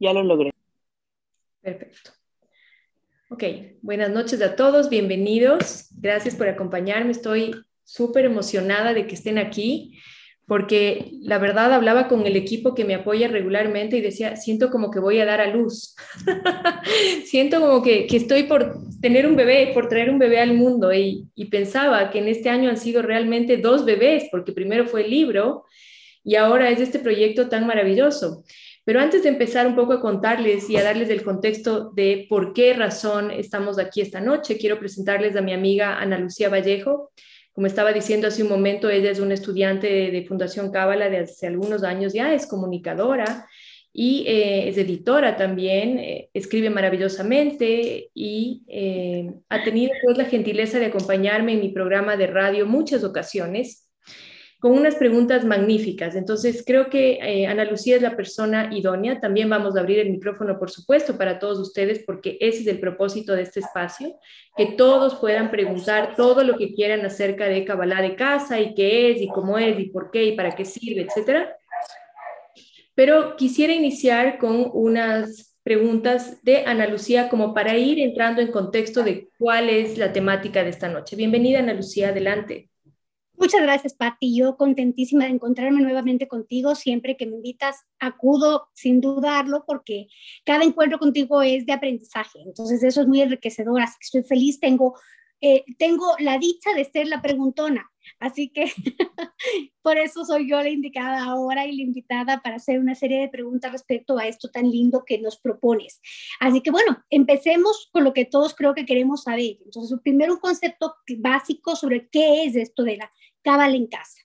Ya lo logré. Perfecto. Ok, buenas noches a todos, bienvenidos. Gracias por acompañarme. Estoy súper emocionada de que estén aquí porque la verdad hablaba con el equipo que me apoya regularmente y decía, siento como que voy a dar a luz, siento como que, que, estoy por tener un bebé, por traer un bebé al mundo y, y, pensaba que en este año han sido realmente dos bebés, porque primero fue el libro y ahora es este proyecto tan maravilloso. Pero antes de empezar un poco a contarles y a darles el contexto de por qué razón estamos aquí esta noche, quiero presentarles a mi amiga Ana Lucía Vallejo. Como estaba diciendo hace un momento, ella es una estudiante de, Fundación Cábala de hace algunos años ya, es comunicadora y eh, es editora también, eh, escribe maravillosamente y eh, ha tenido pues, la gentileza de acompañarme en mi programa de radio muchas ocasiones con unas preguntas magníficas. Entonces, creo que eh, Ana Lucía es la persona idónea. También vamos a abrir el micrófono, por supuesto, para todos ustedes, porque ese es el propósito de este espacio, que todos puedan preguntar todo lo que quieran acerca de Kabbalah de casa y qué es y cómo es y por qué y para qué sirve, etcétera. Pero quisiera iniciar con unas preguntas de Ana Lucía como para ir entrando en contexto de cuál es la temática de esta noche. Bienvenida, Ana Lucía, adelante. Muchas gracias, Patti. Yo contentísima de encontrarme nuevamente contigo. Siempre que me invitas, acudo sin dudarlo porque cada encuentro contigo es de aprendizaje. Entonces, eso es muy enriquecedor. Así que estoy feliz. Tengo, eh, tengo la dicha de ser la preguntona. Así que por eso soy yo la indicada ahora y la invitada para hacer una serie de preguntas respecto a esto tan lindo que nos propones. Así que bueno, empecemos con lo que todos creo que queremos saber. Entonces, primero un concepto básico sobre qué es esto de la Cábala en casa?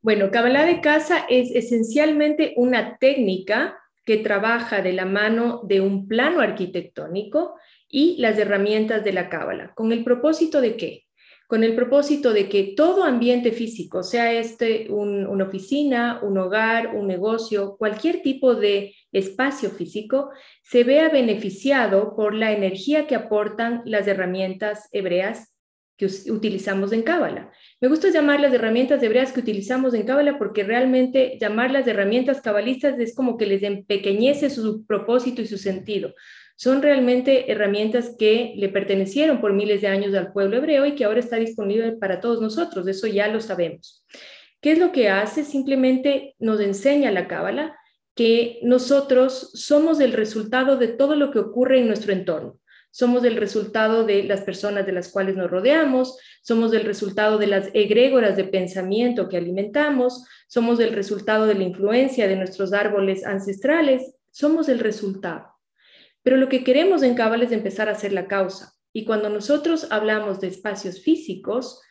Bueno, Cábala de casa es esencialmente una técnica que trabaja de la mano de un plano arquitectónico y las herramientas de la Cábala. ¿Con el propósito de qué? Con el propósito de que todo ambiente físico, sea este una oficina, un hogar, un negocio, cualquier tipo de espacio físico, se vea beneficiado por la energía que aportan las herramientas hebreas que utilizamos en Cábala. Me gusta llamar las herramientas hebreas que utilizamos en Cábala porque realmente llamarlas herramientas cabalistas es como que les empequeñece su propósito y su sentido. Son realmente herramientas que le pertenecieron por miles de años al pueblo hebreo y que ahora está disponible para todos nosotros, eso ya lo sabemos. ¿Qué es lo que hace? Simplemente nos enseña la Cábala que nosotros somos el resultado de todo lo que ocurre en nuestro entorno somos el resultado de las personas de las cuales nos rodeamos, somos el resultado de las egrégoras de pensamiento que alimentamos, somos el resultado de la influencia de nuestros árboles ancestrales, somos el resultado. Pero lo que queremos en Cabal es empezar a ser la causa. Y cuando nosotros hablamos de espacios físicos,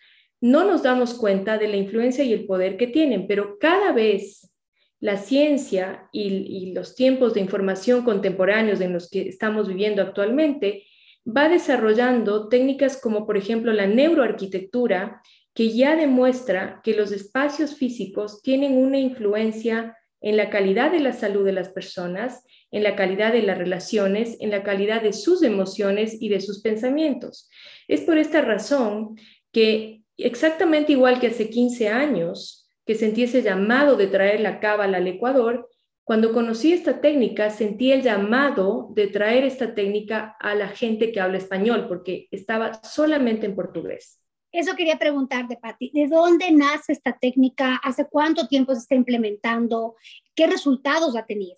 no nos damos cuenta de la influencia y el poder que tienen, pero cada vez la ciencia y, y, los tiempos de información contemporáneos en los que estamos viviendo actualmente va desarrollando técnicas como por ejemplo la neuroarquitectura, que ya demuestra que los espacios físicos tienen una influencia en la calidad de la salud de las personas, en la calidad de las relaciones, en la calidad de sus emociones y de sus pensamientos. Es por esta razón que exactamente igual que hace 15 años, que sentí ese llamado de traer la cábala al Ecuador, cuando conocí esta técnica, sentí el llamado de traer esta técnica a la gente que habla español, porque estaba solamente en portugués. Eso quería preguntarte, Patti, ¿de dónde nace esta técnica? ¿Hace cuánto tiempo se está implementando? ¿Qué resultados ha tenido?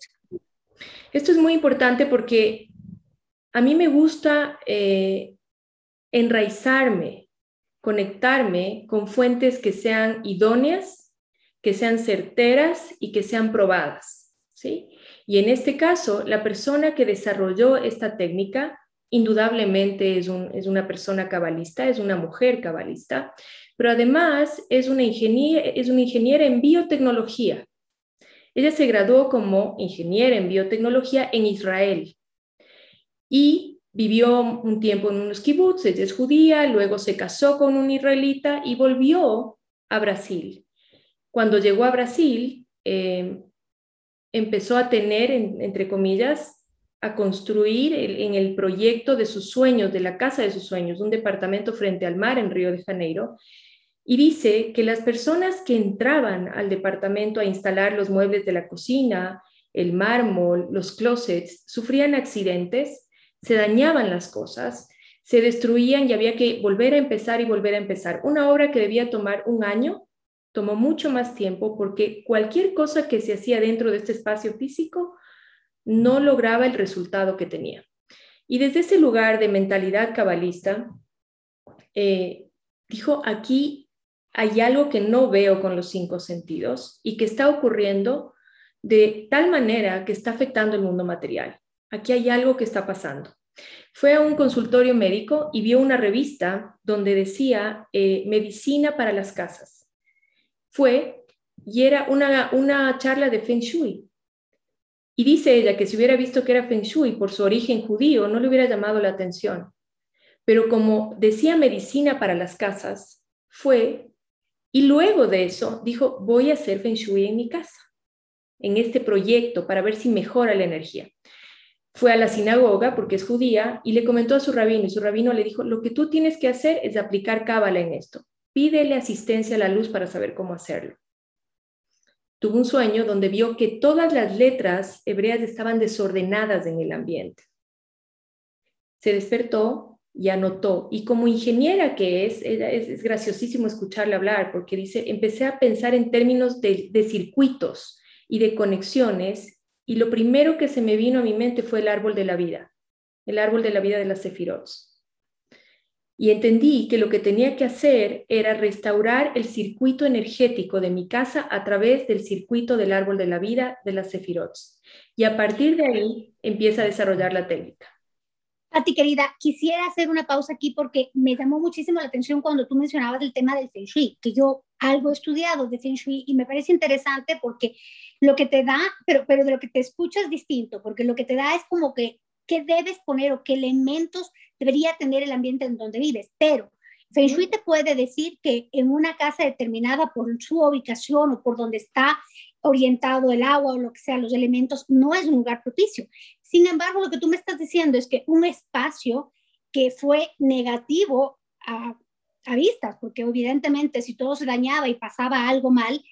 Esto es muy importante porque a mí me gusta eh, enraizarme, conectarme con fuentes que sean idóneas, que sean certeras y que sean probadas. ¿Sí? Y en este caso, la persona que desarrolló esta técnica indudablemente es, una persona cabalista, es una mujer cabalista, pero además es una, es una ingeniera en biotecnología. Ella se graduó como ingeniera en biotecnología en Israel y vivió un tiempo en unos kibbutz, ella es judía, luego se casó con un israelita y volvió a Brasil. Cuando llegó a Brasil, eh, empezó a tener, entre comillas, a construir en el proyecto de sus sueños, de la casa de sus sueños, un departamento frente al mar en Río de Janeiro. Y dice que las personas que entraban al departamento a instalar los muebles de la cocina el mármol, los closets, sufrían accidentes, se dañaban las cosas, se destruían y había que volver a empezar y volver a empezar. Una obra que debía tomar un año tomó mucho más tiempo porque cualquier cosa que se hacía dentro de este espacio físico no lograba el resultado que tenía. Y desde ese lugar de mentalidad cabalista, eh, dijo, aquí hay algo que no veo con los cinco sentidos y que está ocurriendo de tal manera que está afectando el mundo material. Aquí hay algo que está pasando. Fue a un consultorio médico y vio una revista donde decía eh, medicina para las casas. Fue y era una, una charla de Feng Shui. Y dice ella que si hubiera visto que era Feng Shui por su origen judío, no le hubiera llamado la atención. Pero como decía medicina para las casas, fue y luego de eso dijo, voy a hacer Feng Shui en mi casa, en este proyecto, para ver si mejora la energía. Fue a la sinagoga, porque es judía, y le comentó a su rabino, y su rabino le dijo, lo que tú tienes que hacer es aplicar cábala en esto. Pídele asistencia a la luz para saber cómo hacerlo. Tuvo un sueño donde vio que todas las letras hebreas estaban desordenadas en el ambiente. Se despertó y anotó. Y como ingeniera que es, es, graciosísimo escucharle hablar porque dice, empecé a pensar en términos de, circuitos y de conexiones y lo primero que se me vino a mi mente fue el árbol de la vida, el árbol de la vida de las Sefirot. Y entendí que lo que tenía que hacer era restaurar el circuito energético de mi casa a través del circuito del árbol de la vida de las Sefirot. Y a partir de ahí empieza a desarrollar la técnica. Pati, querida, quisiera hacer una pausa aquí porque me llamó muchísimo la atención cuando tú mencionabas el tema del Feng Shui, que yo algo he estudiado de Feng Shui y me parece interesante porque lo que te da, pero, pero de lo que te escuchas es distinto, porque lo que te da es como que qué debes poner o qué elementos debería tener el ambiente en donde vives. Pero Feng Shui te puede decir que en una casa determinada por su ubicación o por donde está orientado el agua o lo que sea, los elementos, no es un lugar propicio. Sin embargo, lo que tú me estás diciendo es que un espacio que fue negativo a, a vistas, porque evidentemente si todo se dañaba y pasaba algo mal,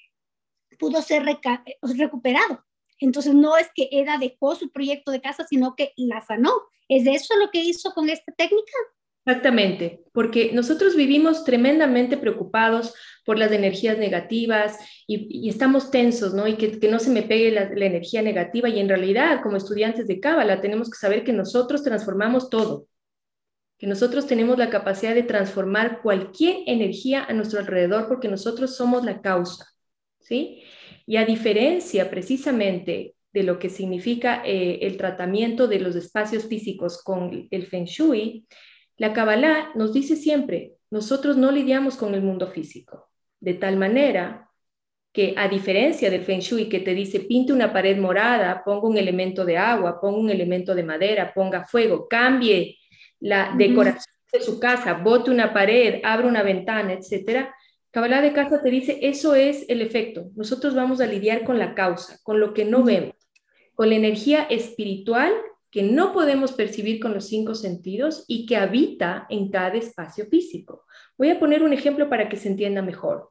pudo ser recuperado. Entonces no es que Eda dejó su proyecto de casa, sino que la sanó. ¿Es eso lo que hizo con esta técnica? Exactamente, porque nosotros vivimos tremendamente preocupados por las energías negativas y, estamos tensos, ¿no? Y que, no se me pegue la, la, energía negativa y en realidad como estudiantes de Cábala tenemos que saber que nosotros transformamos todo, que nosotros tenemos la capacidad de transformar cualquier energía a nuestro alrededor porque nosotros somos la causa, ¿sí? Y a diferencia precisamente de lo que significa eh, el tratamiento de los espacios físicos con el Feng Shui, la Kabbalah nos dice siempre, nosotros no lidiamos con el mundo físico, de tal manera que a diferencia del Feng Shui que te dice pinte una pared morada, ponga un elemento de agua, ponga un elemento de madera, ponga fuego, cambie la decoración de su casa, bote una pared, abra una ventana, etcétera, Kabbalah de casa te dice, eso es el efecto. Nosotros vamos a lidiar con la causa, con lo que no vemos, con la energía espiritual que no podemos percibir con los cinco sentidos y que habita en cada espacio físico. Voy a poner un ejemplo para que se entienda mejor.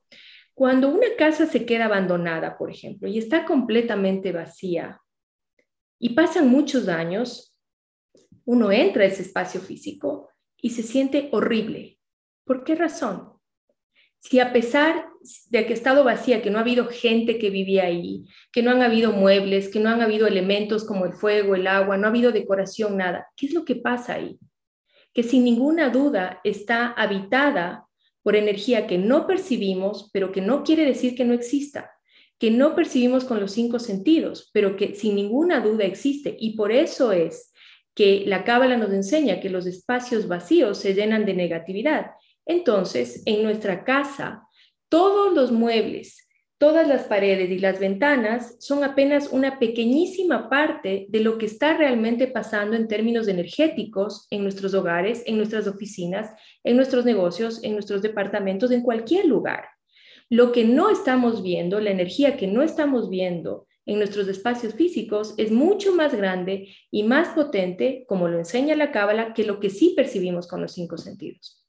Cuando una casa se queda abandonada, por ejemplo, y está completamente vacía y pasan muchos años, uno entra a ese espacio físico y se siente horrible. ¿Por qué razón? Si a pesar de que ha estado vacía, que no ha habido gente que vivía ahí, que no han habido muebles, que no han habido elementos como el fuego, el agua, no ha habido decoración, nada, ¿qué es lo que pasa ahí? Que sin ninguna duda está habitada por energía que no percibimos, pero que no quiere decir que no exista, que no percibimos con los cinco sentidos, pero que sin ninguna duda existe. Y por eso es que la Cábala nos enseña que los espacios vacíos se llenan de negatividad entonces, en nuestra casa, todos los muebles, todas las paredes y las ventanas son apenas una pequeñísima parte de lo que está realmente pasando en términos energéticos en nuestros hogares, en nuestras oficinas, en nuestros negocios, en nuestros departamentos, en cualquier lugar. Lo que no estamos viendo, la energía que no estamos viendo en nuestros espacios físicos es mucho más grande y más potente, como lo enseña la Cábala, que lo que sí percibimos con los cinco sentidos.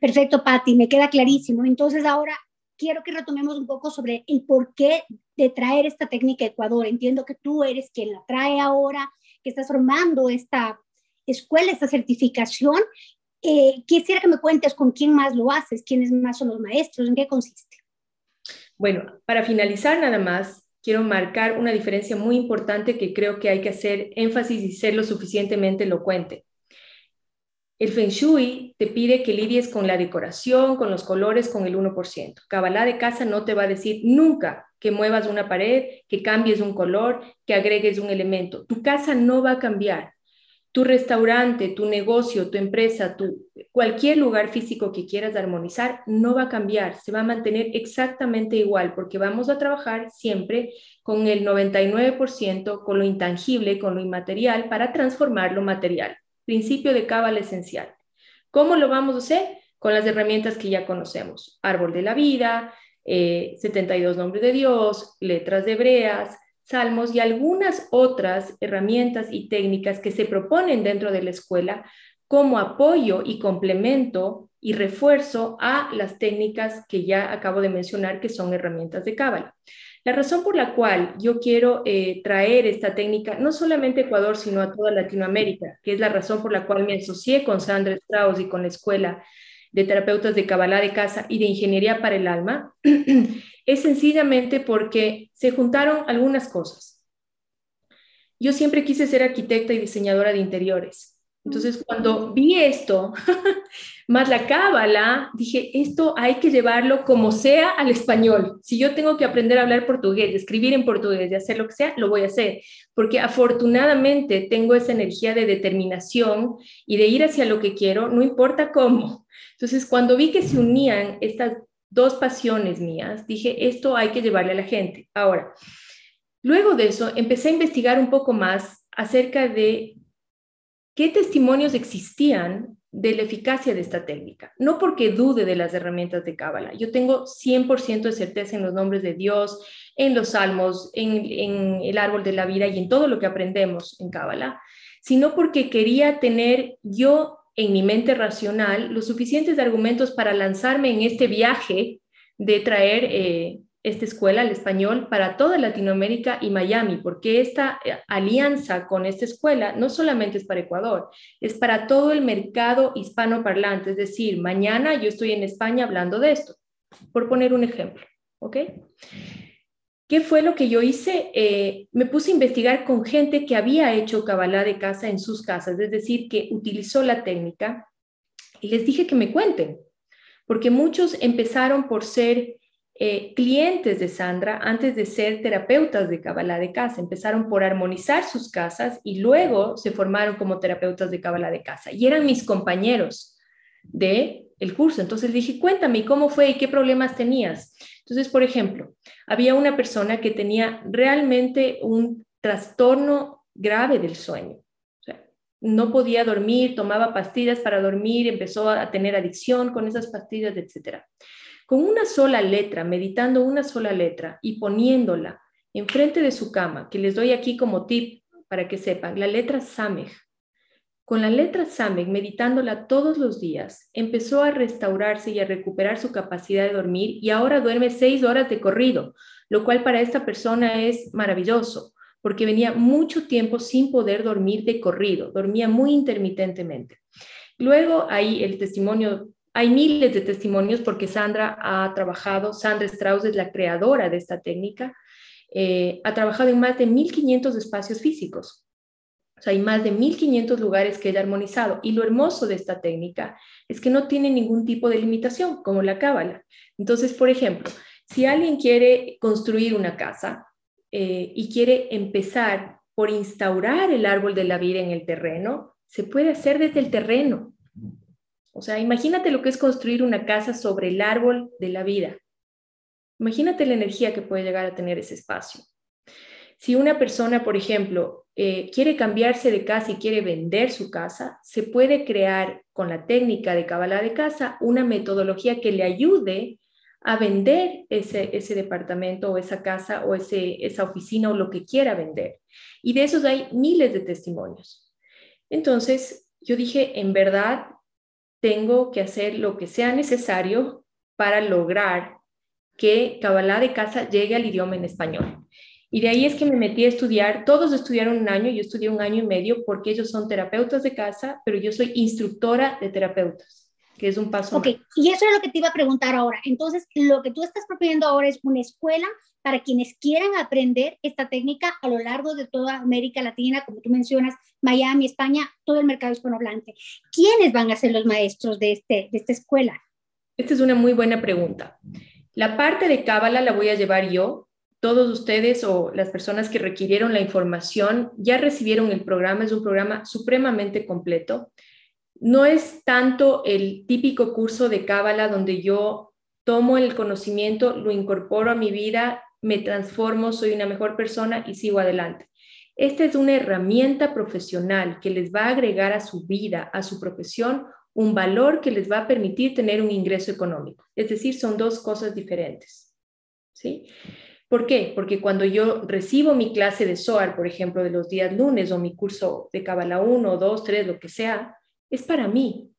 Perfecto, Patti, me queda clarísimo. Entonces ahora quiero que retomemos un poco sobre el porqué de traer esta técnica a Ecuador? Entiendo que tú eres quien la trae ahora, que estás formando esta escuela, esta certificación. Eh, quisiera que me cuentes con quién más lo haces, quiénes más son los maestros, en qué consiste. Bueno, para finalizar nada más, quiero marcar una diferencia muy importante que creo que hay que hacer énfasis y ser lo suficientemente elocuente. El Feng Shui te pide que lidies con la decoración, con los colores, con el 1%. Kabbalah de casa no te va a decir nunca que muevas una pared, que cambies un color, que agregues un elemento. Tu casa no va a cambiar. Tu restaurante, tu negocio, tu empresa, tu, cualquier lugar físico que quieras armonizar no va a cambiar, se va a mantener exactamente igual porque vamos a trabajar siempre con el 99%, con lo intangible, con lo inmaterial para transformar lo material principio de cábala esencial. ¿Cómo lo vamos a hacer? Con las herramientas que ya conocemos. Árbol de la vida, 72 eh, nombres de Dios, letras de hebreas, salmos y algunas otras herramientas y técnicas que se proponen dentro de la escuela como apoyo y complemento y refuerzo a las técnicas que ya acabo de mencionar que son herramientas de cábala. La razón por la cual yo quiero eh, traer esta técnica, no solamente a Ecuador, sino a toda Latinoamérica, que es la razón por la cual me asocié con Sandra Strauss y con la Escuela de Terapeutas de Cabalá de Casa y de Ingeniería para el Alma, es sencillamente porque se juntaron algunas cosas. Yo siempre quise ser arquitecta y diseñadora de interiores. Entonces, cuando vi esto, más la cábala, dije, esto hay que llevarlo como sea al español. Si yo tengo que aprender a hablar portugués, escribir en portugués y hacer lo que sea, lo voy a hacer, porque afortunadamente tengo esa energía de determinación y de ir hacia lo que quiero, no importa cómo. Entonces, cuando vi que se unían estas dos pasiones mías, dije, esto hay que llevarle a la gente. Ahora, luego de eso, empecé a investigar un poco más acerca de qué testimonios existían de la eficacia de esta técnica. No porque dude de las herramientas de Cábala. Yo tengo 100% de certeza en los nombres de Dios, en los salmos, en, el árbol de la vida y en todo lo que aprendemos en Cábala, sino porque quería tener yo en mi mente racional los suficientes argumentos para lanzarme en este viaje de traer eh, esta escuela, el español, para toda Latinoamérica y Miami, porque esta eh, alianza con esta escuela no solamente es para Ecuador, es para todo el mercado hispanoparlante, es decir, mañana yo estoy en España hablando de esto, por poner un ejemplo, ¿ok? ¿Qué fue lo que yo hice? Eh, me puse a investigar con gente que había hecho cabalá de casa en sus casas, es decir, que utilizó la técnica y les dije que me cuenten, porque muchos empezaron por ser eh, clientes de Sandra antes de ser terapeutas de Kabbalah de casa. Empezaron por armonizar sus casas y luego se formaron como terapeutas de Kabbalah de casa. Y eran mis compañeros de el curso. Entonces dije, cuéntame cómo fue y qué problemas tenías. Entonces, por ejemplo, había una persona que tenía realmente un trastorno grave del sueño. no podía dormir, tomaba pastillas para dormir, empezó a tener adicción con esas pastillas, etcétera con una sola letra, meditando una sola letra y poniéndola enfrente de su cama, que les doy aquí como tip para que sepan, la letra Samej. Con la letra Samej, meditándola todos los días, empezó a restaurarse y a recuperar su capacidad de dormir y ahora duerme seis horas de corrido, lo cual para esta persona es maravilloso, porque venía mucho tiempo sin poder dormir de corrido, dormía muy intermitentemente. Luego ahí el testimonio hay miles de testimonios porque Sandra ha trabajado, Sandra Strauss es la creadora de esta técnica, eh, ha trabajado en más de 1.500 espacios físicos. O sea, hay más de 1.500 lugares que ella ha armonizado. Y lo hermoso de esta técnica es que no tiene ningún tipo de limitación, como la cábala. Entonces, por ejemplo, si alguien quiere construir una casa eh, y quiere empezar por instaurar el árbol de la vida en el terreno, se puede hacer desde el terreno. O sea, imagínate lo que es construir una casa sobre el árbol de la vida. Imagínate la energía que puede llegar a tener ese espacio. Si una persona, por ejemplo, eh, quiere cambiarse de casa y quiere vender su casa, se puede crear con la técnica de Kabbalah de casa una metodología que le ayude a vender ese, ese departamento o esa casa o ese, esa oficina o lo que quiera vender. Y de esos hay miles de testimonios. Entonces, yo dije, en verdad, tengo que hacer lo que sea necesario para lograr que Kabbalah de casa llegue al idioma en español. Y de ahí es que me metí a estudiar, todos estudiaron un año, yo estudié un año y medio porque ellos son terapeutas de casa, pero yo soy instructora de terapeutas, que es un paso. Ok, y eso es lo que te iba a preguntar ahora. Entonces, lo que tú estás proponiendo ahora es una escuela para quienes quieran aprender esta técnica a lo largo de toda América Latina, como tú mencionas, Miami, España, todo el mercado hispanohablante. ¿Quiénes van a ser los maestros de, este, de esta escuela? Esta es una muy buena pregunta. La parte de Cábala la voy a llevar yo, todos ustedes o las personas que requirieron la información ya recibieron el programa, es un programa supremamente completo. No es tanto el típico curso de Cábala donde yo tomo el conocimiento, lo incorporo a mi vida, me transformo, soy una mejor persona y sigo adelante. Esta es una herramienta profesional que les va a agregar a su vida, a su profesión, un valor que les va a permitir tener un ingreso económico. Es decir, son dos cosas diferentes. ¿Sí? ¿Por qué? Porque cuando yo recibo mi clase de SOAR, por ejemplo, de los días lunes o mi curso de Kabbalah 1, 2, 3, lo que sea, es para mí.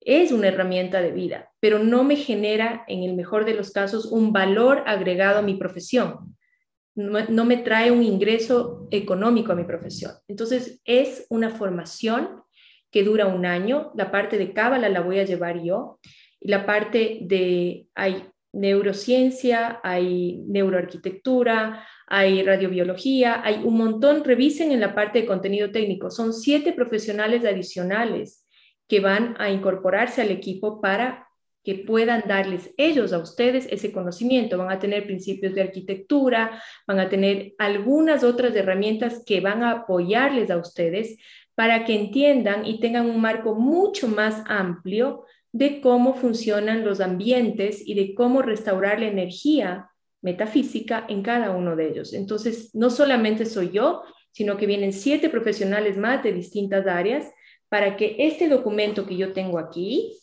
Es una herramienta de vida, pero no me genera, en el mejor de los casos, un valor agregado a mi profesión. No, me trae un ingreso económico a mi profesión. Entonces, es una formación que dura un año. La parte de Cábala la voy a llevar yo. Y la parte de, hay neurociencia, hay neuroarquitectura, hay radiobiología, hay un montón, revisen en la parte de contenido técnico, son siete profesionales adicionales que van a incorporarse al equipo para que puedan darles ellos a ustedes ese conocimiento. Van a tener principios de arquitectura, van a tener algunas otras herramientas que van a apoyarles a ustedes para que entiendan y tengan un marco mucho más amplio de cómo funcionan los ambientes y de cómo restaurar la energía metafísica en cada uno de ellos. Entonces, no solamente soy yo, sino que vienen siete profesionales más de distintas áreas para que este documento que yo tengo aquí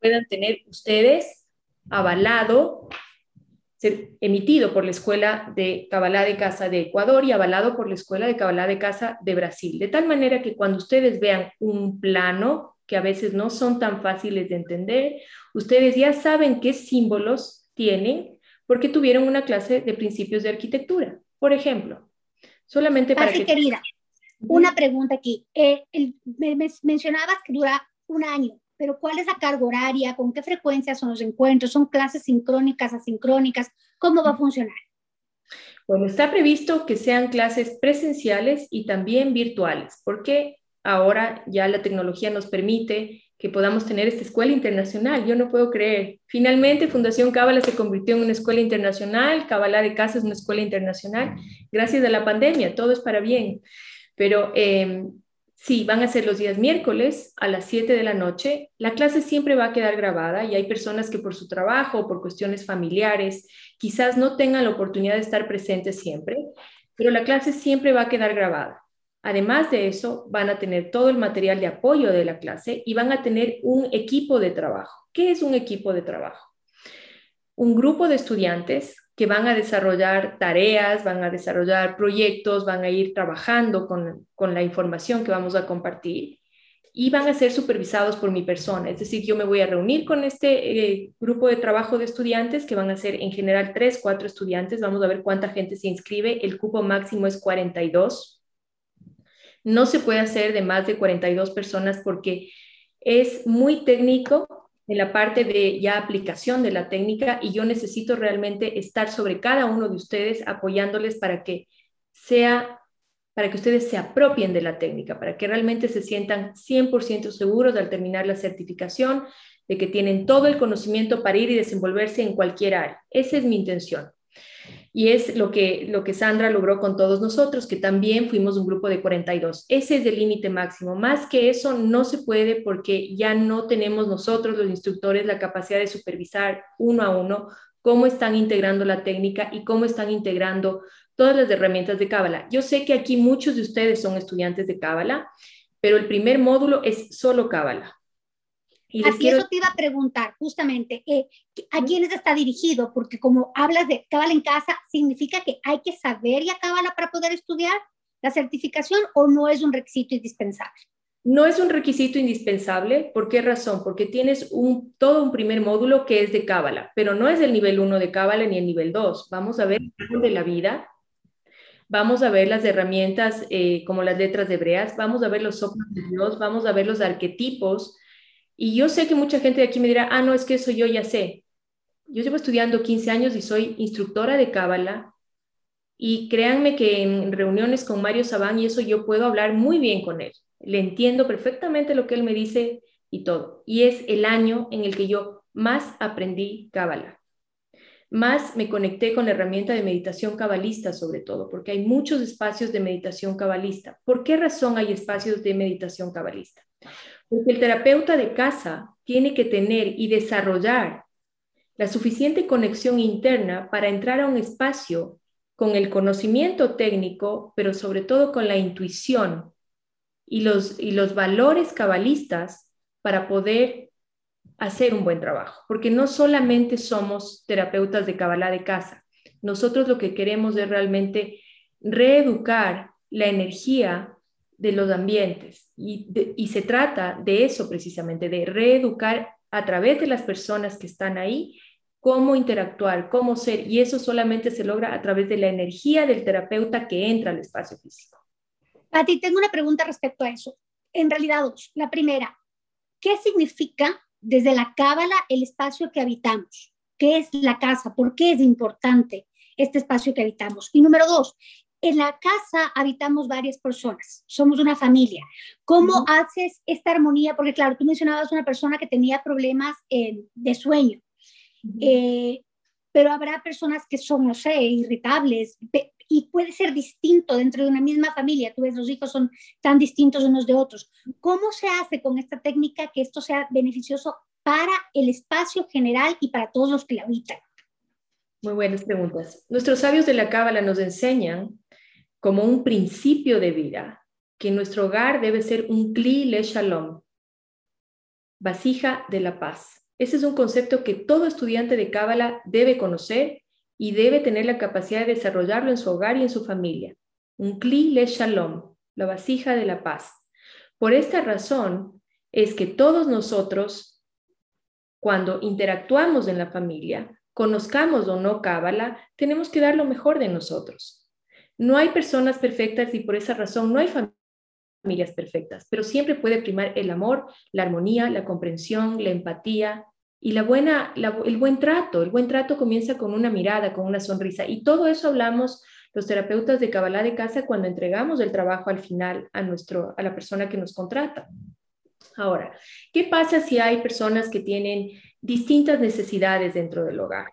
puedan tener ustedes avalado, emitido por la Escuela de Cabalá de Casa de Ecuador y avalado por la Escuela de Cabalá de Casa de Brasil. De tal manera que cuando ustedes vean un plano que a veces no son tan fáciles de entender. Ustedes ya saben qué símbolos tienen porque tuvieron una clase de principios de arquitectura, por ejemplo. Solamente para que... querida, una pregunta aquí. Eh, mencionabas que dura un año, pero ¿cuál es la carga horaria? ¿Con qué frecuencia son los encuentros? ¿Son clases sincrónicas, asincrónicas? ¿Cómo va a funcionar? Bueno, está previsto que sean clases presenciales y también virtuales, porque ahora ya la tecnología nos permite que podamos tener esta escuela internacional. Yo no puedo creer. Finalmente, Fundación Cábala se convirtió en una escuela internacional, Cábala de Casa es una escuela internacional, gracias a la pandemia, todo es para bien. Pero eh, sí, van a ser los días miércoles a las 7 de la noche. La clase siempre va a quedar grabada y hay personas que por su trabajo o por cuestiones familiares quizás no tengan la oportunidad de estar presentes siempre, pero la clase siempre va a quedar grabada. Además de eso, van a tener todo el material de apoyo de la clase y van a tener un equipo de trabajo. ¿Qué es un equipo de trabajo? Un grupo de estudiantes que van a desarrollar tareas, van a desarrollar proyectos, van a ir trabajando con, la información que vamos a compartir y van a ser supervisados por mi persona. Es decir, yo me voy a reunir con este eh, grupo de trabajo de estudiantes, que van a ser en general tres, cuatro estudiantes. Vamos a ver cuánta gente se inscribe. El cupo máximo es 42. No se puede hacer de más de 42 personas porque es muy técnico en la parte de ya aplicación de la técnica y yo necesito realmente estar sobre cada uno de ustedes apoyándoles para que sea para que ustedes se apropien de la técnica, para que realmente se sientan 100% seguros al terminar la certificación, de que tienen todo el conocimiento para ir y desenvolverse en cualquier área. Esa es mi intención. Y es lo que, lo que Sandra logró con todos nosotros, que también fuimos un grupo de 42. Ese es el límite máximo. Más que eso no se puede porque ya no tenemos nosotros, los instructores, la capacidad de supervisar uno a uno cómo están integrando la técnica y cómo están integrando todas las herramientas de Cábala. Yo sé que aquí muchos de ustedes son estudiantes de Cábala, pero el primer módulo es solo Cábala. Y Así eso te iba a preguntar, justamente, eh, ¿a quiénes está dirigido? Porque como hablas de Cábala en casa, ¿significa que hay que saber ya Cábala para poder estudiar la certificación o no es un requisito indispensable? No es un requisito indispensable. ¿Por qué razón? Porque tienes un, todo un primer módulo que es de Cábala, pero no es el nivel 1 de Cábala ni el nivel 2. Vamos a ver el de la vida, vamos a ver las herramientas eh, como las letras hebreas, vamos a ver los soplos de Dios, vamos a ver los arquetipos. Y yo sé que mucha gente de aquí me dirá, ah, no, es que eso yo ya sé. Yo llevo estudiando 15 años y soy instructora de Cábala. Y créanme que en reuniones con Mario Sabán y eso yo puedo hablar muy bien con él. Le entiendo perfectamente lo que él me dice y todo. Y es el año en el que yo más aprendí Cábala más me conecté con la herramienta de meditación cabalista sobre todo, porque hay muchos espacios de meditación cabalista. ¿Por qué razón hay espacios de meditación cabalista? Porque el terapeuta de casa tiene que tener y desarrollar la suficiente conexión interna para entrar a un espacio con el conocimiento técnico, pero sobre todo con la intuición y los, y los valores cabalistas para poder hacer un buen trabajo, porque no solamente somos terapeutas de Kabbalah de casa, nosotros lo que queremos es realmente reeducar la energía de los ambientes y, se trata de eso precisamente, de reeducar a través de las personas que están ahí cómo interactuar, cómo ser, y eso solamente se logra a través de la energía del terapeuta que entra al espacio físico. Pati, tengo una pregunta respecto a eso. En realidad, dos. La primera, ¿qué significa desde la cábala el espacio que habitamos. ¿Qué es la casa? ¿Por qué es importante este espacio que habitamos? Y número dos, en la casa habitamos varias personas, somos una familia. ¿Cómo haces esta armonía? Porque claro, tú mencionabas una persona que tenía problemas de sueño, eh, pero habrá personas que son, no sé, irritables, y puede ser distinto dentro de una misma familia. Tú ves, los hijos son tan distintos unos de otros. ¿Cómo se hace con esta técnica que esto sea beneficioso para el espacio general y para todos los que la habitan? Muy buenas preguntas. Nuestros sabios de la Cábala nos enseñan como un principio de vida que nuestro hogar debe ser un kli le shalom, vasija de la paz. Ese es un concepto que todo estudiante de Cábala debe conocer y debe tener la capacidad de desarrollarlo en su hogar y en su familia. Un kli le shalom, la vasija de la paz. Por esta razón es que todos nosotros, cuando interactuamos en la familia, conozcamos o no Cábala, tenemos que dar lo mejor de nosotros. No hay personas perfectas y por esa razón no hay familias perfectas, pero siempre puede primar el amor, la armonía, la comprensión, la empatía, y la buena, el buen trato, el buen trato comienza con una mirada, con una sonrisa. Y todo eso hablamos los terapeutas de Kabbalah de casa cuando entregamos el trabajo al final a, nuestro, a la persona que nos contrata. Ahora, ¿qué pasa si hay personas que tienen distintas necesidades dentro del hogar?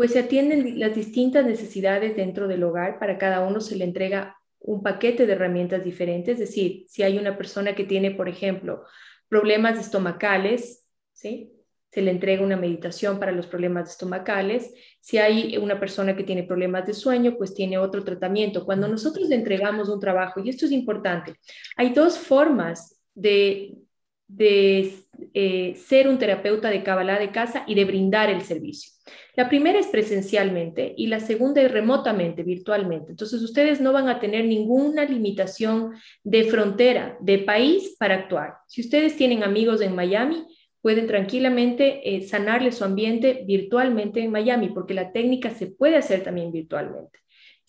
Pues se atienden las distintas necesidades dentro del hogar, para cada uno se le entrega un paquete de herramientas diferentes, es decir, si hay una persona que tiene, por ejemplo, problemas estomacales, ¿sí? se le entrega una meditación para los problemas estomacales. Si hay una persona que tiene problemas de sueño, pues tiene otro tratamiento. Cuando nosotros le entregamos un trabajo, y esto es importante, hay dos formas de, de eh, ser un terapeuta de Kabbalah de casa y de brindar el servicio. La primera es presencialmente y la segunda es remotamente, virtualmente. Entonces, ustedes no van a tener ninguna limitación de frontera, de país para actuar. Si ustedes tienen amigos en Miami, pueden tranquilamente eh, sanarle su ambiente virtualmente en Miami, porque la técnica se puede hacer también virtualmente.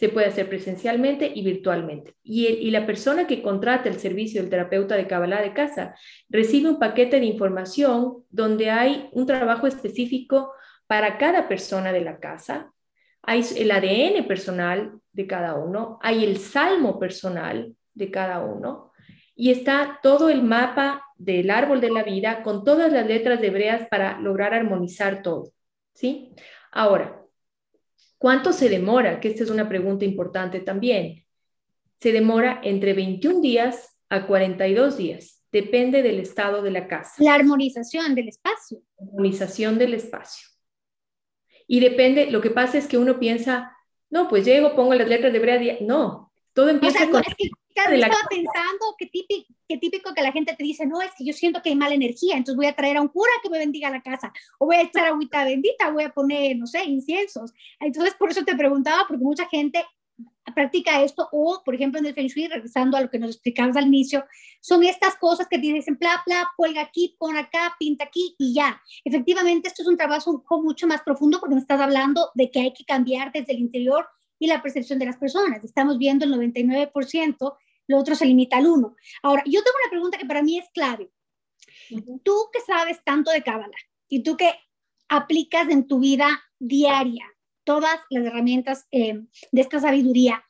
Se puede hacer presencialmente y virtualmente. Y, la persona que contrata el servicio del terapeuta de Kabbalah de casa recibe un paquete de información donde hay un trabajo específico para cada persona de la casa. Hay el ADN personal de cada uno, hay el salmo personal de cada uno y está todo el mapa del árbol de la vida con todas las letras de hebreas para lograr armonizar todo. ¿Sí? Ahora, ¿cuánto se demora? Que esta es una pregunta importante también. Se demora entre 21 días a 42 días. Depende del estado de la casa. La armonización del espacio. La armonización del espacio. Y depende, lo que pasa es que uno piensa, no, pues llego, pongo las letras de hebrea. No, todo empieza con estaba pensando qué típico, qué típico que la gente te dice, no, es que yo siento que hay mala energía, entonces voy a traer a un cura que me bendiga la casa, o voy a echar agüita bendita, voy a poner, no sé, inciensos. Entonces, por eso te preguntaba, porque mucha gente practica esto o, por ejemplo, en el Feng Shui, regresando a lo que nos explicabas al inicio, son estas cosas que te dicen, bla, bla, cuelga aquí, pon acá, pinta aquí y ya. Efectivamente, esto es un trabajo mucho más profundo porque me estás hablando de que hay que cambiar desde el interior y la percepción de las personas. Estamos viendo el 99%, lo otro se limita al 1. Ahora, yo tengo una pregunta que para mí es clave. Tú que sabes tanto de Cábala y tú que aplicas en tu vida diaria todas las herramientas eh, de esta sabiduría,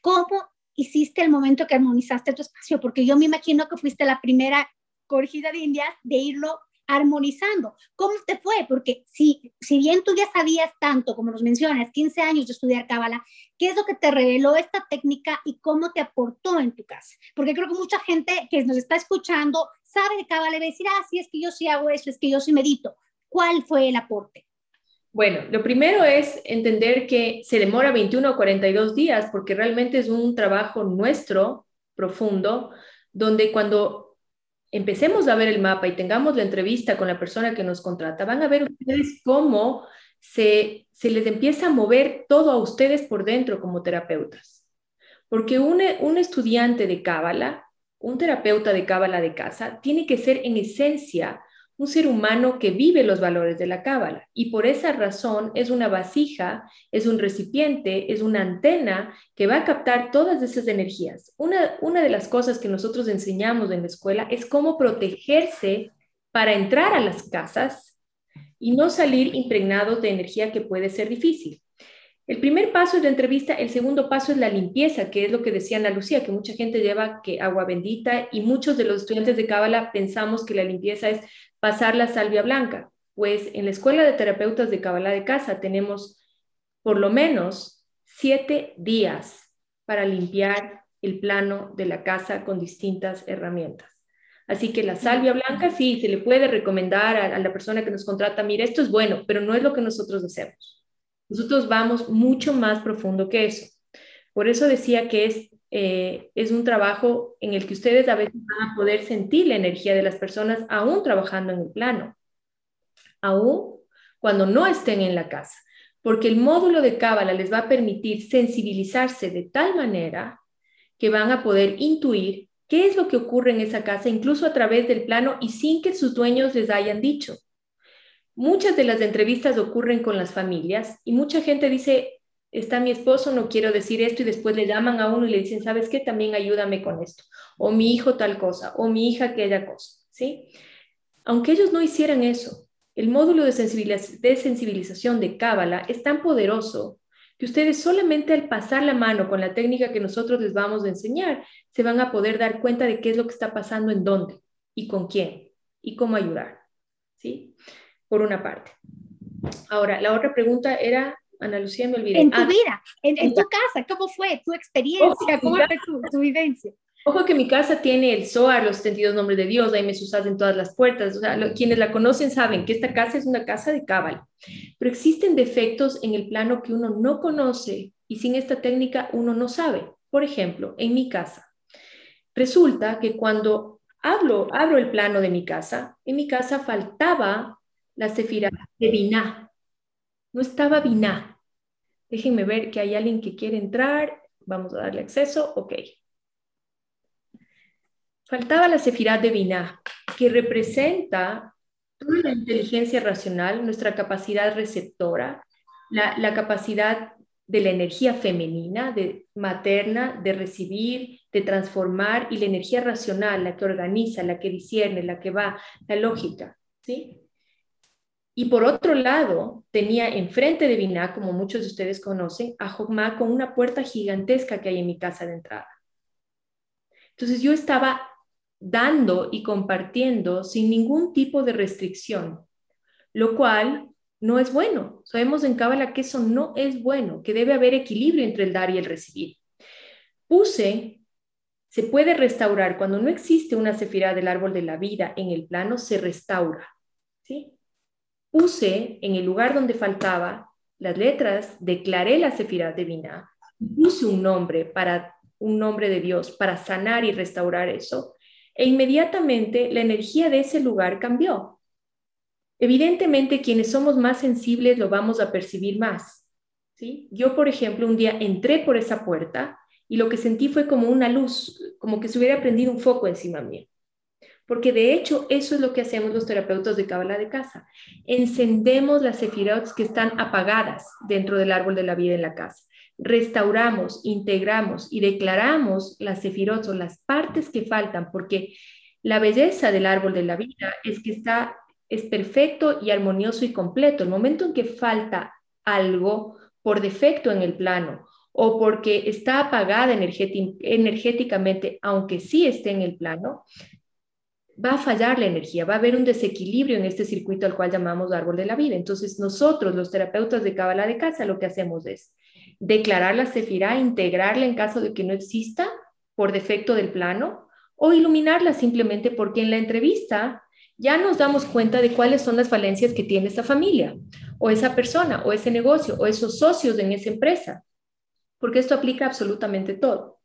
¿cómo hiciste el momento que armonizaste tu espacio? Porque yo me imagino que fuiste la primera corregida de Indias de irlo armonizando. ¿Cómo te fue? Porque si, si bien tú ya sabías tanto, como nos mencionas, 15 años de estudiar Cábala, ¿qué es lo que te reveló esta técnica y cómo te aportó en tu casa? Porque creo que mucha gente que nos está escuchando sabe de Cábala y va a decir, ah, sí, es que yo sí hago eso, es que yo sí medito. ¿Cuál fue el aporte? Bueno, lo primero es entender que se demora 21 o 42 días porque realmente es un trabajo nuestro, profundo, donde cuando empecemos a ver el mapa y tengamos la entrevista con la persona que nos contrata, van a ver ustedes cómo se, se les empieza a mover todo a ustedes por dentro como terapeutas. Porque un, un estudiante de Cábala, un terapeuta de Cábala de casa, tiene que ser en esencia un ser humano que vive los valores de la cábala y por esa razón es una vasija, es un recipiente, es una antena que va a captar todas esas energías. Una, una de las cosas que nosotros enseñamos en la escuela es cómo protegerse para entrar a las casas y no salir impregnados de energía que puede ser difícil. El primer paso es la entrevista, el segundo paso es la limpieza, que es lo que decía Ana Lucía, que mucha gente lleva que agua bendita y muchos de los estudiantes de Cábala pensamos que la limpieza es pasar la salvia blanca. Pues en la Escuela de Terapeutas de Cábala de Casa tenemos por lo menos siete días para limpiar el plano de la casa con distintas herramientas. Así que la salvia blanca sí, se le puede recomendar a, a la persona que nos contrata, mira, esto es bueno, pero no es lo que nosotros hacemos. Nosotros vamos mucho más profundo que eso. Por eso decía que es, eh, es un trabajo en el que ustedes a veces van a poder sentir la energía de las personas aún trabajando en el plano, aún cuando no estén en la casa, porque el módulo de Cábala les va a permitir sensibilizarse de tal manera que van a poder intuir qué es lo que ocurre en esa casa, incluso a través del plano y sin que sus dueños les hayan dicho. Muchas de las entrevistas ocurren con las familias y mucha gente dice, está mi esposo, no quiero decir esto y después le llaman a uno y le dicen, ¿sabes qué? También ayúdame con esto. O mi hijo tal cosa, o mi hija aquella cosa, ¿sí? Aunque ellos no hicieran eso, el módulo de, sensibilización de Cábala es tan poderoso que ustedes solamente al pasar la mano con la técnica que nosotros les vamos a enseñar, se van a poder dar cuenta de qué es lo que está pasando en dónde y con quién y cómo ayudar, ¿sí? Por una parte. Ahora, la otra pregunta era, Ana Lucía, me olvidé. En tu ah, vida, en, tu casa, ¿cómo fue tu experiencia? ¿Cómo fue tu, vivencia? Ojo que mi casa tiene el Zohar, los 72 nombres de Dios, ahí me susas en todas las puertas. O sea, quienes la conocen saben que esta casa es una casa de cábala. Pero existen defectos en el plano que uno no conoce y sin esta técnica uno no sabe. Por ejemplo, en mi casa, resulta que cuando hablo, abro el plano de mi casa, en mi casa faltaba la sefira de Biná. No estaba Biná. Déjenme ver que hay alguien que quiere entrar. Vamos a darle acceso. Ok. Faltaba la sefirá de Biná, que representa toda la inteligencia racional, nuestra capacidad receptora, la, la capacidad de la energía femenina, de materna, de recibir, de transformar, y la energía racional, la que organiza, la que discierne, la que va, la lógica, ¿sí? Y por otro lado, tenía enfrente de Biná, como muchos de ustedes conocen, a Jogma con una puerta gigantesca que hay en mi casa de entrada. Entonces yo estaba dando y compartiendo sin ningún tipo de restricción, lo cual no es bueno. Sabemos en Cábala que eso no es bueno, que debe haber equilibrio entre el dar y el recibir. Puse, se puede restaurar cuando no existe una cefirá del árbol de la vida en el plano, se restaura. ¿sí? Puse en el lugar donde faltaba las letras, declaré la Sefirah divina, puse un nombre para un nombre de Dios para sanar y restaurar eso, e inmediatamente la energía de ese lugar cambió. Evidentemente, quienes somos más sensibles lo vamos a percibir más. ¿sí? Yo, por ejemplo, un día entré por esa puerta y lo que sentí fue como una luz, como que se hubiera prendido un foco encima mío. Porque de hecho eso es lo que hacemos los terapeutas de Cábala de casa. Encendemos las sefirot que están apagadas dentro del árbol de la vida en la casa. Restauramos, integramos y declaramos las sefirot o las partes que faltan, porque la belleza del árbol de la vida es que está es perfecto y armonioso y completo. El momento en que falta algo por defecto en el plano o porque está apagada energéticamente, aunque sí esté en el plano, va a fallar la energía, va a haber un desequilibrio en este circuito al cual llamamos árbol de la vida. Entonces, nosotros, los terapeutas de Kabbalah de casa, lo que hacemos es declarar la sefirá, integrarla en caso de que no exista por defecto del plano, o iluminarla simplemente porque en la entrevista ya nos damos cuenta de cuáles son las falencias que tiene esa familia, o esa persona, o ese negocio, o esos socios en esa empresa, porque esto aplica absolutamente todo.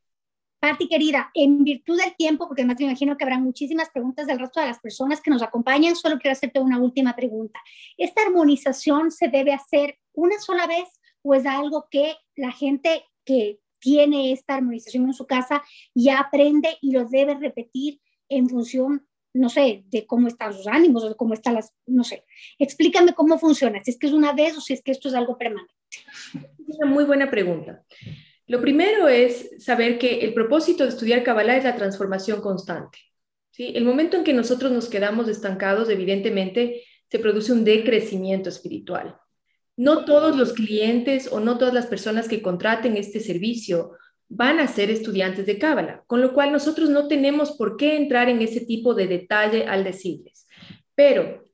Pati, querida, en virtud del tiempo, porque además me imagino que habrá muchísimas preguntas del resto de las personas que nos acompañan, solo quiero hacerte una última pregunta. ¿Esta armonización se debe hacer una sola vez o es algo que la gente que tiene esta armonización en su casa ya aprende y lo debe repetir en función no sé, de cómo están sus ánimos o de cómo están las, no sé. Explícame cómo funciona, si es que es una vez o si es que esto es algo permanente. Es una muy buena pregunta. Lo primero es saber que el propósito de estudiar Kabbalah es la transformación constante. ¿sí? El momento en que nosotros nos quedamos estancados, evidentemente, se produce un decrecimiento espiritual. No todos los clientes o no todas las personas que contraten este servicio van a ser estudiantes de Cábala, con lo cual nosotros no tenemos por qué entrar en ese tipo de detalle al decirles. Pero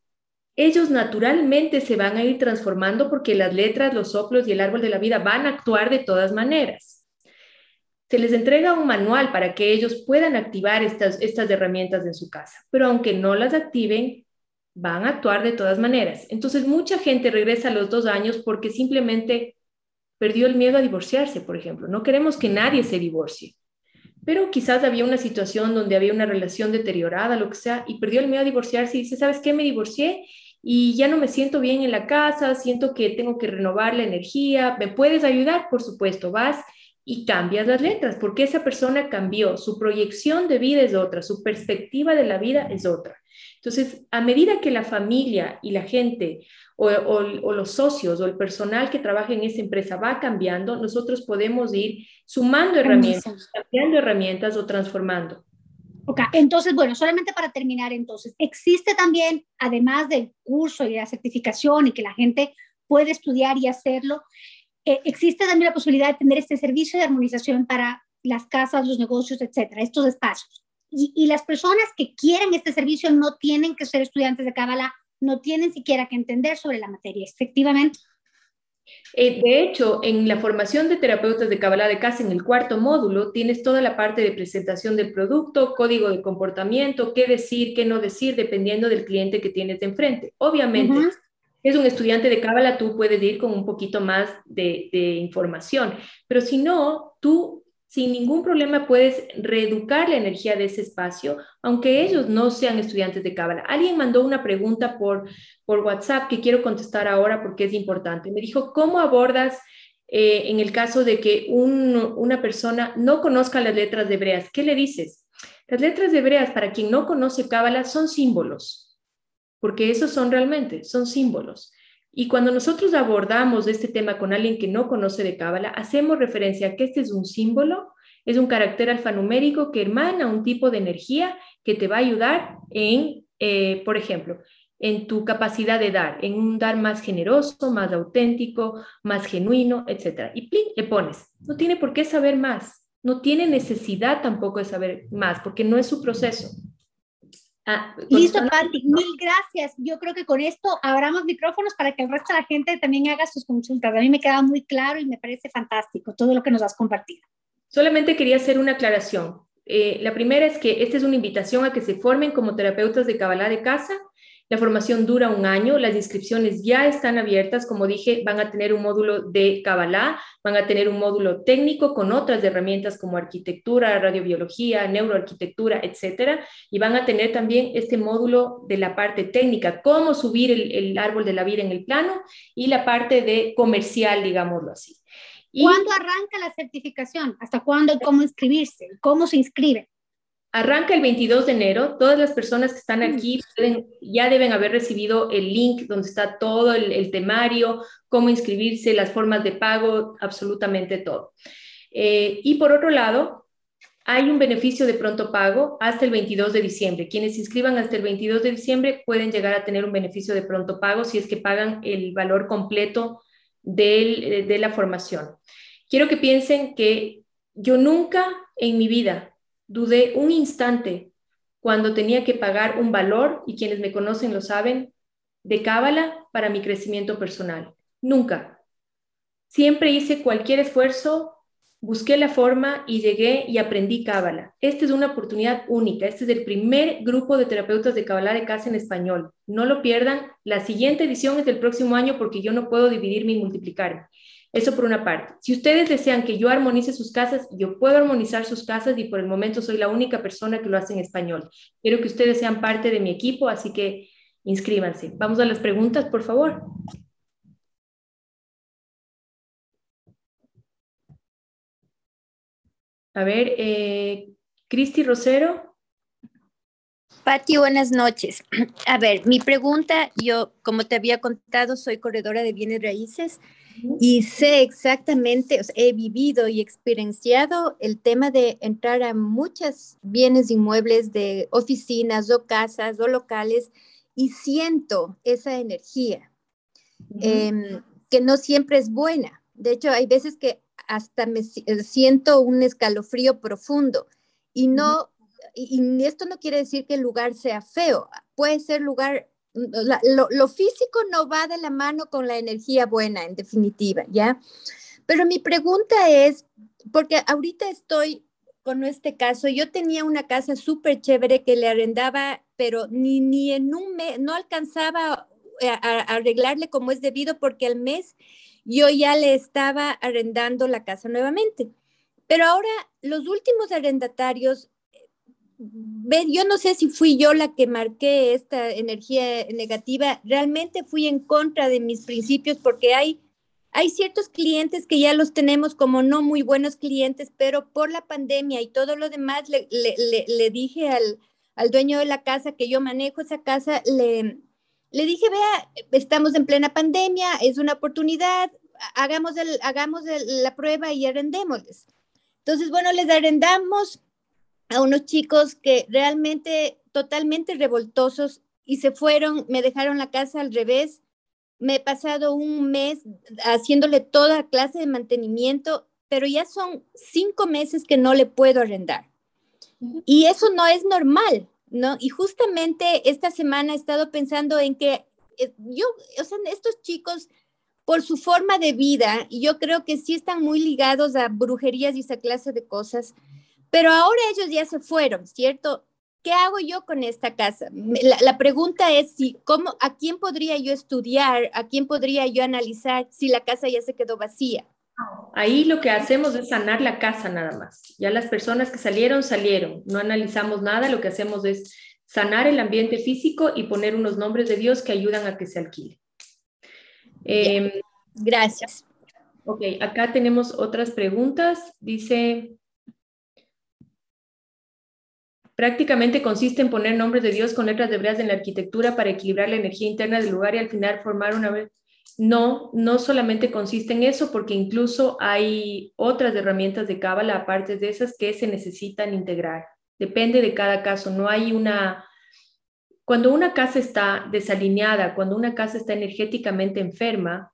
ellos naturalmente se van a ir transformando porque las letras, los soplos y el árbol de la vida van a actuar de todas maneras. Se les entrega un manual para que ellos puedan activar estas, estas herramientas en su casa, pero aunque no las activen, van a actuar de todas maneras. Entonces, mucha gente regresa a los dos años porque simplemente perdió el miedo a divorciarse, por ejemplo. No queremos que nadie se divorcie, pero quizás había una situación donde había una relación deteriorada, lo que sea, y perdió el miedo a divorciarse y dice, ¿sabes qué? Me divorcié y ya no me siento bien en la casa, siento que tengo que renovar la energía. ¿Me puedes ayudar? Por supuesto, vas y cambias las letras, porque esa persona cambió, su proyección de vida es otra, su perspectiva de la vida es otra. Entonces, a medida que la familia y la gente o, los socios o el personal que trabaja en esa empresa va cambiando, nosotros podemos ir sumando herramientas, cambiando herramientas o transformando. Ok, entonces, bueno, solamente para terminar, entonces, existe también, además del curso y de la certificación y que la gente puede estudiar y hacerlo, eh, existe también la posibilidad de tener este servicio de armonización para las casas, los negocios, etcétera, estos espacios. Y, y las personas que quieren este servicio no tienen que ser estudiantes de Cábala no tienen siquiera que entender sobre la materia, efectivamente. Eh, de hecho, en la formación de terapeutas de Kabbalah de casa, en el cuarto módulo, tienes toda la parte de presentación del producto, código de comportamiento, qué decir, qué no decir, dependiendo del cliente que tienes de enfrente. Obviamente, es un estudiante de Kabbalah, tú puedes ir con un poquito más de, de información, pero si no, tú sin ningún problema puedes reeducar la energía de ese espacio, aunque ellos no sean estudiantes de Cábala. Alguien mandó una pregunta por, por WhatsApp que quiero contestar ahora porque es importante. Me dijo, ¿cómo abordas eh, en el caso de que una persona no conozca las letras de hebreas? ¿Qué le dices? Las letras de hebreas, para quien no conoce Cábala, son símbolos, porque esos son realmente, son símbolos. Y cuando nosotros abordamos este tema con alguien que no conoce de Cábala, hacemos referencia a que este es un símbolo, es un carácter alfanumérico que hermana un tipo de energía que te va a ayudar en, eh, por ejemplo, en tu capacidad de dar, en un dar más generoso, más auténtico, más genuino, etc. Y le pones, no tiene por qué saber más, no tiene necesidad tampoco de saber más, porque no es su proceso. Ah, Listo, Patti, mil gracias. Yo creo que con esto abramos micrófonos para que el resto de la gente también haga sus consultas. A mí me queda muy claro y me parece fantástico todo lo que nos has compartido. Solamente quería hacer una aclaración. Eh, la primera es que esta es una invitación a que se formen como terapeutas de Kabbalah de casa La formación dura un año, las inscripciones ya están abiertas, como dije, van a tener un módulo de Kabbalah, van a tener un módulo técnico con otras herramientas como arquitectura, radiobiología, neuroarquitectura, etcétera, y van a tener también este módulo de la parte técnica, cómo subir el, árbol de la vida en el plano y la parte de comercial, digámoslo así. ¿Cuándo arranca la certificación? ¿Hasta cuándo y cómo inscribirse? ¿Cómo se inscribe? Arranca el 22 de enero. Todas las personas que están aquí ya deben haber recibido el link donde está todo el, temario, cómo inscribirse, las formas de pago, absolutamente todo. Eh, y por otro lado, hay un beneficio de pronto pago hasta el 22 de diciembre. Quienes se inscriban hasta el 22 de diciembre pueden llegar a tener un beneficio de pronto pago si es que pagan el valor completo de, de la formación. Quiero que piensen que yo nunca en mi vida Dudé un instante cuando tenía que pagar un valor, y quienes me conocen lo saben, de cábala para mi crecimiento personal. Nunca. Siempre hice cualquier esfuerzo, busqué la forma y llegué y aprendí cábala. Esta es una oportunidad única. Este es el primer grupo de terapeutas de cábala de casa en español. No lo pierdan. La siguiente edición es del próximo año porque yo no puedo dividirme y multiplicarme. Eso por una parte. Si ustedes desean que yo armonice sus casas, yo puedo armonizar sus casas y por el momento soy la única persona que lo hace en español. Quiero que ustedes sean parte de mi equipo, así que inscríbanse. Vamos a las preguntas, por favor. A ver, eh, Cristi Rosero. Pati, buenas noches. A ver, mi pregunta, yo, como te había contado, soy corredora de bienes raíces y sé exactamente, he vivido y experienciado el tema de entrar a muchos bienes inmuebles de oficinas o casas o locales y siento esa energía, em, que no siempre es buena. De hecho, hay veces que hasta me eh, siento un escalofrío profundo y no, y esto no quiere decir que el lugar sea feo, puede ser lugar lo, físico no va de la mano con la energía buena, en definitiva, ¿ya? Pero mi pregunta es, porque ahorita estoy con este caso, yo tenía una casa súper chévere que le arrendaba, pero ni, ni en un mes, no alcanzaba a, a, arreglarle como es debido porque al mes yo ya le estaba arrendando la casa nuevamente. Pero ahora los últimos arrendatarios yo no sé si fui yo la que marqué esta energía negativa, realmente fui en contra de mis principios porque hay, hay ciertos clientes que ya los tenemos como no muy buenos clientes, pero por la pandemia y todo lo demás le, le, dije al, al, dueño de la casa que yo manejo esa casa, le, le dije, vea, estamos en plena pandemia, es una oportunidad, hagamos, hagamos la prueba y arrendémosles. Entonces, bueno, les arrendamos a unos chicos que realmente totalmente revoltosos y se fueron, me dejaron la casa al revés. Me he pasado un mes haciéndole toda clase de mantenimiento, pero ya son cinco meses que no le puedo arrendar. Y eso no es normal, ¿no? Y justamente esta semana he estado pensando en que eh, yo, o sea, estos chicos, por su forma de vida, y yo creo que sí están muy ligados a brujerías y esa clase de cosas, pero ahora ellos ya se fueron, ¿cierto? ¿Qué hago yo con esta casa? La, pregunta es si, ¿cómo, ¿a quién podría yo estudiar? ¿A quién podría yo analizar si la casa ya se quedó vacía? Ahí lo que hacemos es sanar la casa nada más. Ya las personas que salieron, salieron. No analizamos nada, lo que hacemos es sanar el ambiente físico y poner unos nombres de Dios que ayudan a que se alquile. Em, Gracias. Ok, acá tenemos otras preguntas. Dice, Prácticamente consiste en poner nombres de Dios con letras hebreas en la arquitectura para equilibrar la energía interna del lugar y al final formar una vez. No, no solamente consiste en eso, porque incluso hay otras herramientas de Cábala, aparte de esas, que se necesitan integrar. Depende de cada caso. No hay una. Cuando una casa está desalineada, cuando una casa está energéticamente enferma,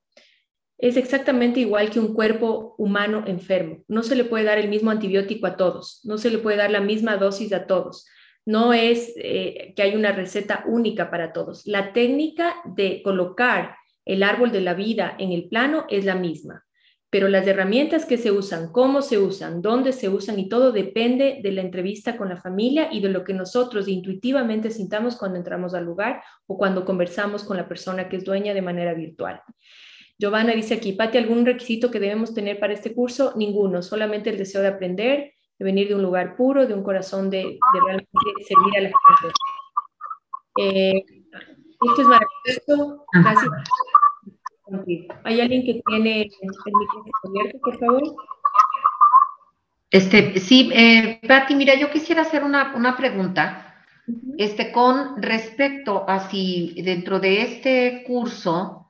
es exactamente igual que un cuerpo humano enfermo. No se le puede dar el mismo antibiótico a todos, no se le puede dar la misma dosis a todos. No es eh, que hay una receta única para todos. La técnica de colocar el árbol de la vida en el plano es la misma. pero las herramientas que se usan, cómo se usan, dónde se usan y todo depende de la entrevista con la familia y de lo que nosotros intuitivamente sintamos cuando entramos al lugar o cuando conversamos con la persona que es dueña de manera virtual. Giovanna dice aquí, Pati, ¿algún requisito que debemos tener para este curso? Ninguno, solamente el deseo de aprender, de venir de un lugar puro, de un corazón de, realmente servir a la gente. Eh, esto es maravilloso. Gracias. ¿Hay alguien que tiene el micrófono abierto, por favor? Este, sí, eh, Patti, mira, yo quisiera hacer una, una pregunta este, con respecto a si dentro de este curso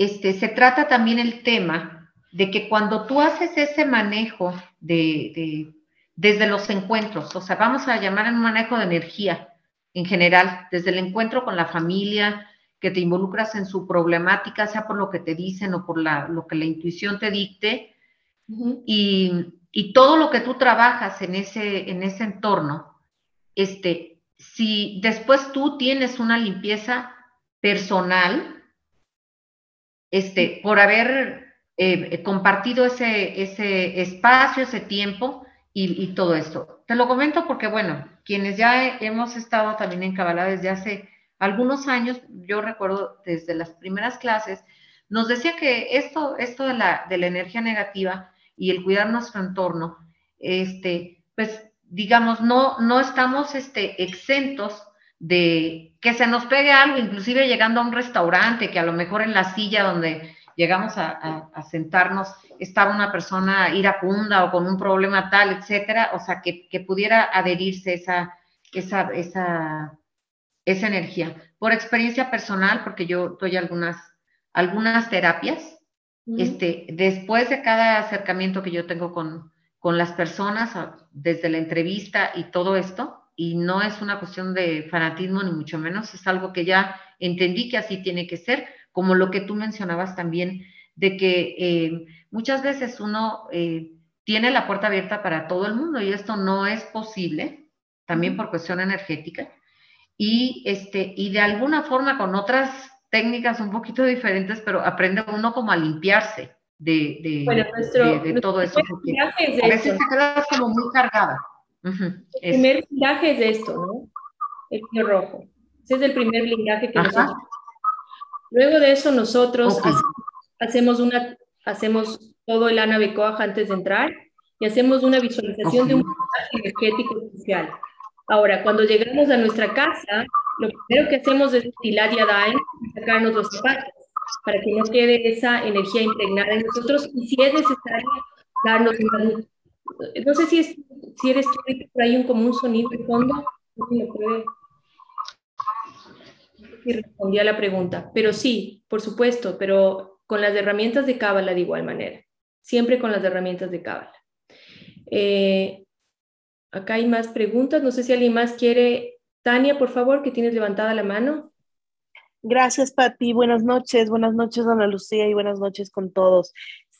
este, se trata también el tema de que cuando tú haces ese manejo de, de, desde los encuentros, o sea, vamos a llamar un manejo de energía en general, desde el encuentro con la familia, que te involucras en su problemática, sea por lo que te dicen o por la, lo que la intuición te dicte, y, y, todo lo que tú trabajas en ese, en ese entorno, este, si después tú tienes una limpieza personal, este, por haber eh, compartido ese, ese espacio, ese tiempo y, y, todo esto. Te lo comento porque, bueno, quienes ya hemos estado también en Kabbalah desde hace algunos años, yo recuerdo desde las primeras clases, nos decía que esto, esto de, la, de la energía negativa y el cuidar nuestro entorno, este, pues digamos, no, no estamos este, exentos de que se nos pegue algo, inclusive llegando a un restaurante, que a lo mejor en la silla donde llegamos a, a, sentarnos estaba una persona iracunda o con un problema tal, etcétera, o sea, que, que pudiera adherirse esa, esa, esa esa energía. Por experiencia personal, porque yo doy algunas, algunas terapias, este, después de cada acercamiento que yo tengo con, con las personas, desde la entrevista y todo esto, y no es una cuestión de fanatismo ni mucho menos, es algo que ya entendí que así tiene que ser, como lo que tú mencionabas también, de que eh, muchas veces uno eh, tiene la puerta abierta para todo el mundo y esto no es posible, también por cuestión energética, y, este, y de alguna forma con otras técnicas un poquito diferentes, pero aprende uno como a limpiarse de, de, de, todo eso. a veces se queda como muy cargada. El primer blindaje es esto, ¿no? El pino rojo. Ese es el primer blindaje que nosotros. Luego de eso nosotros hacemos, una, hacemos todo el Ana antes de entrar y hacemos una visualización de un mensaje energético especial. Ahora, cuando llegamos a nuestra casa, lo primero que hacemos es Yadain y sacarnos los zapatos para que no quede esa energía impregnada en nosotros y si es necesario darnos una no sé si, es, si eres tú, pero hay un, como un sonido de fondo, no si puede si respondí a la pregunta, pero sí, por supuesto, pero con las herramientas de Cábala de igual manera, siempre con las herramientas de Cábala. Eh, Acá hay más preguntas. No sé si alguien más quiere. Tania, por favor, que tienes levantada la mano. Gracias, Pati. Buenas noches. Buenas noches, Ana Lucía, y buenas noches con todos.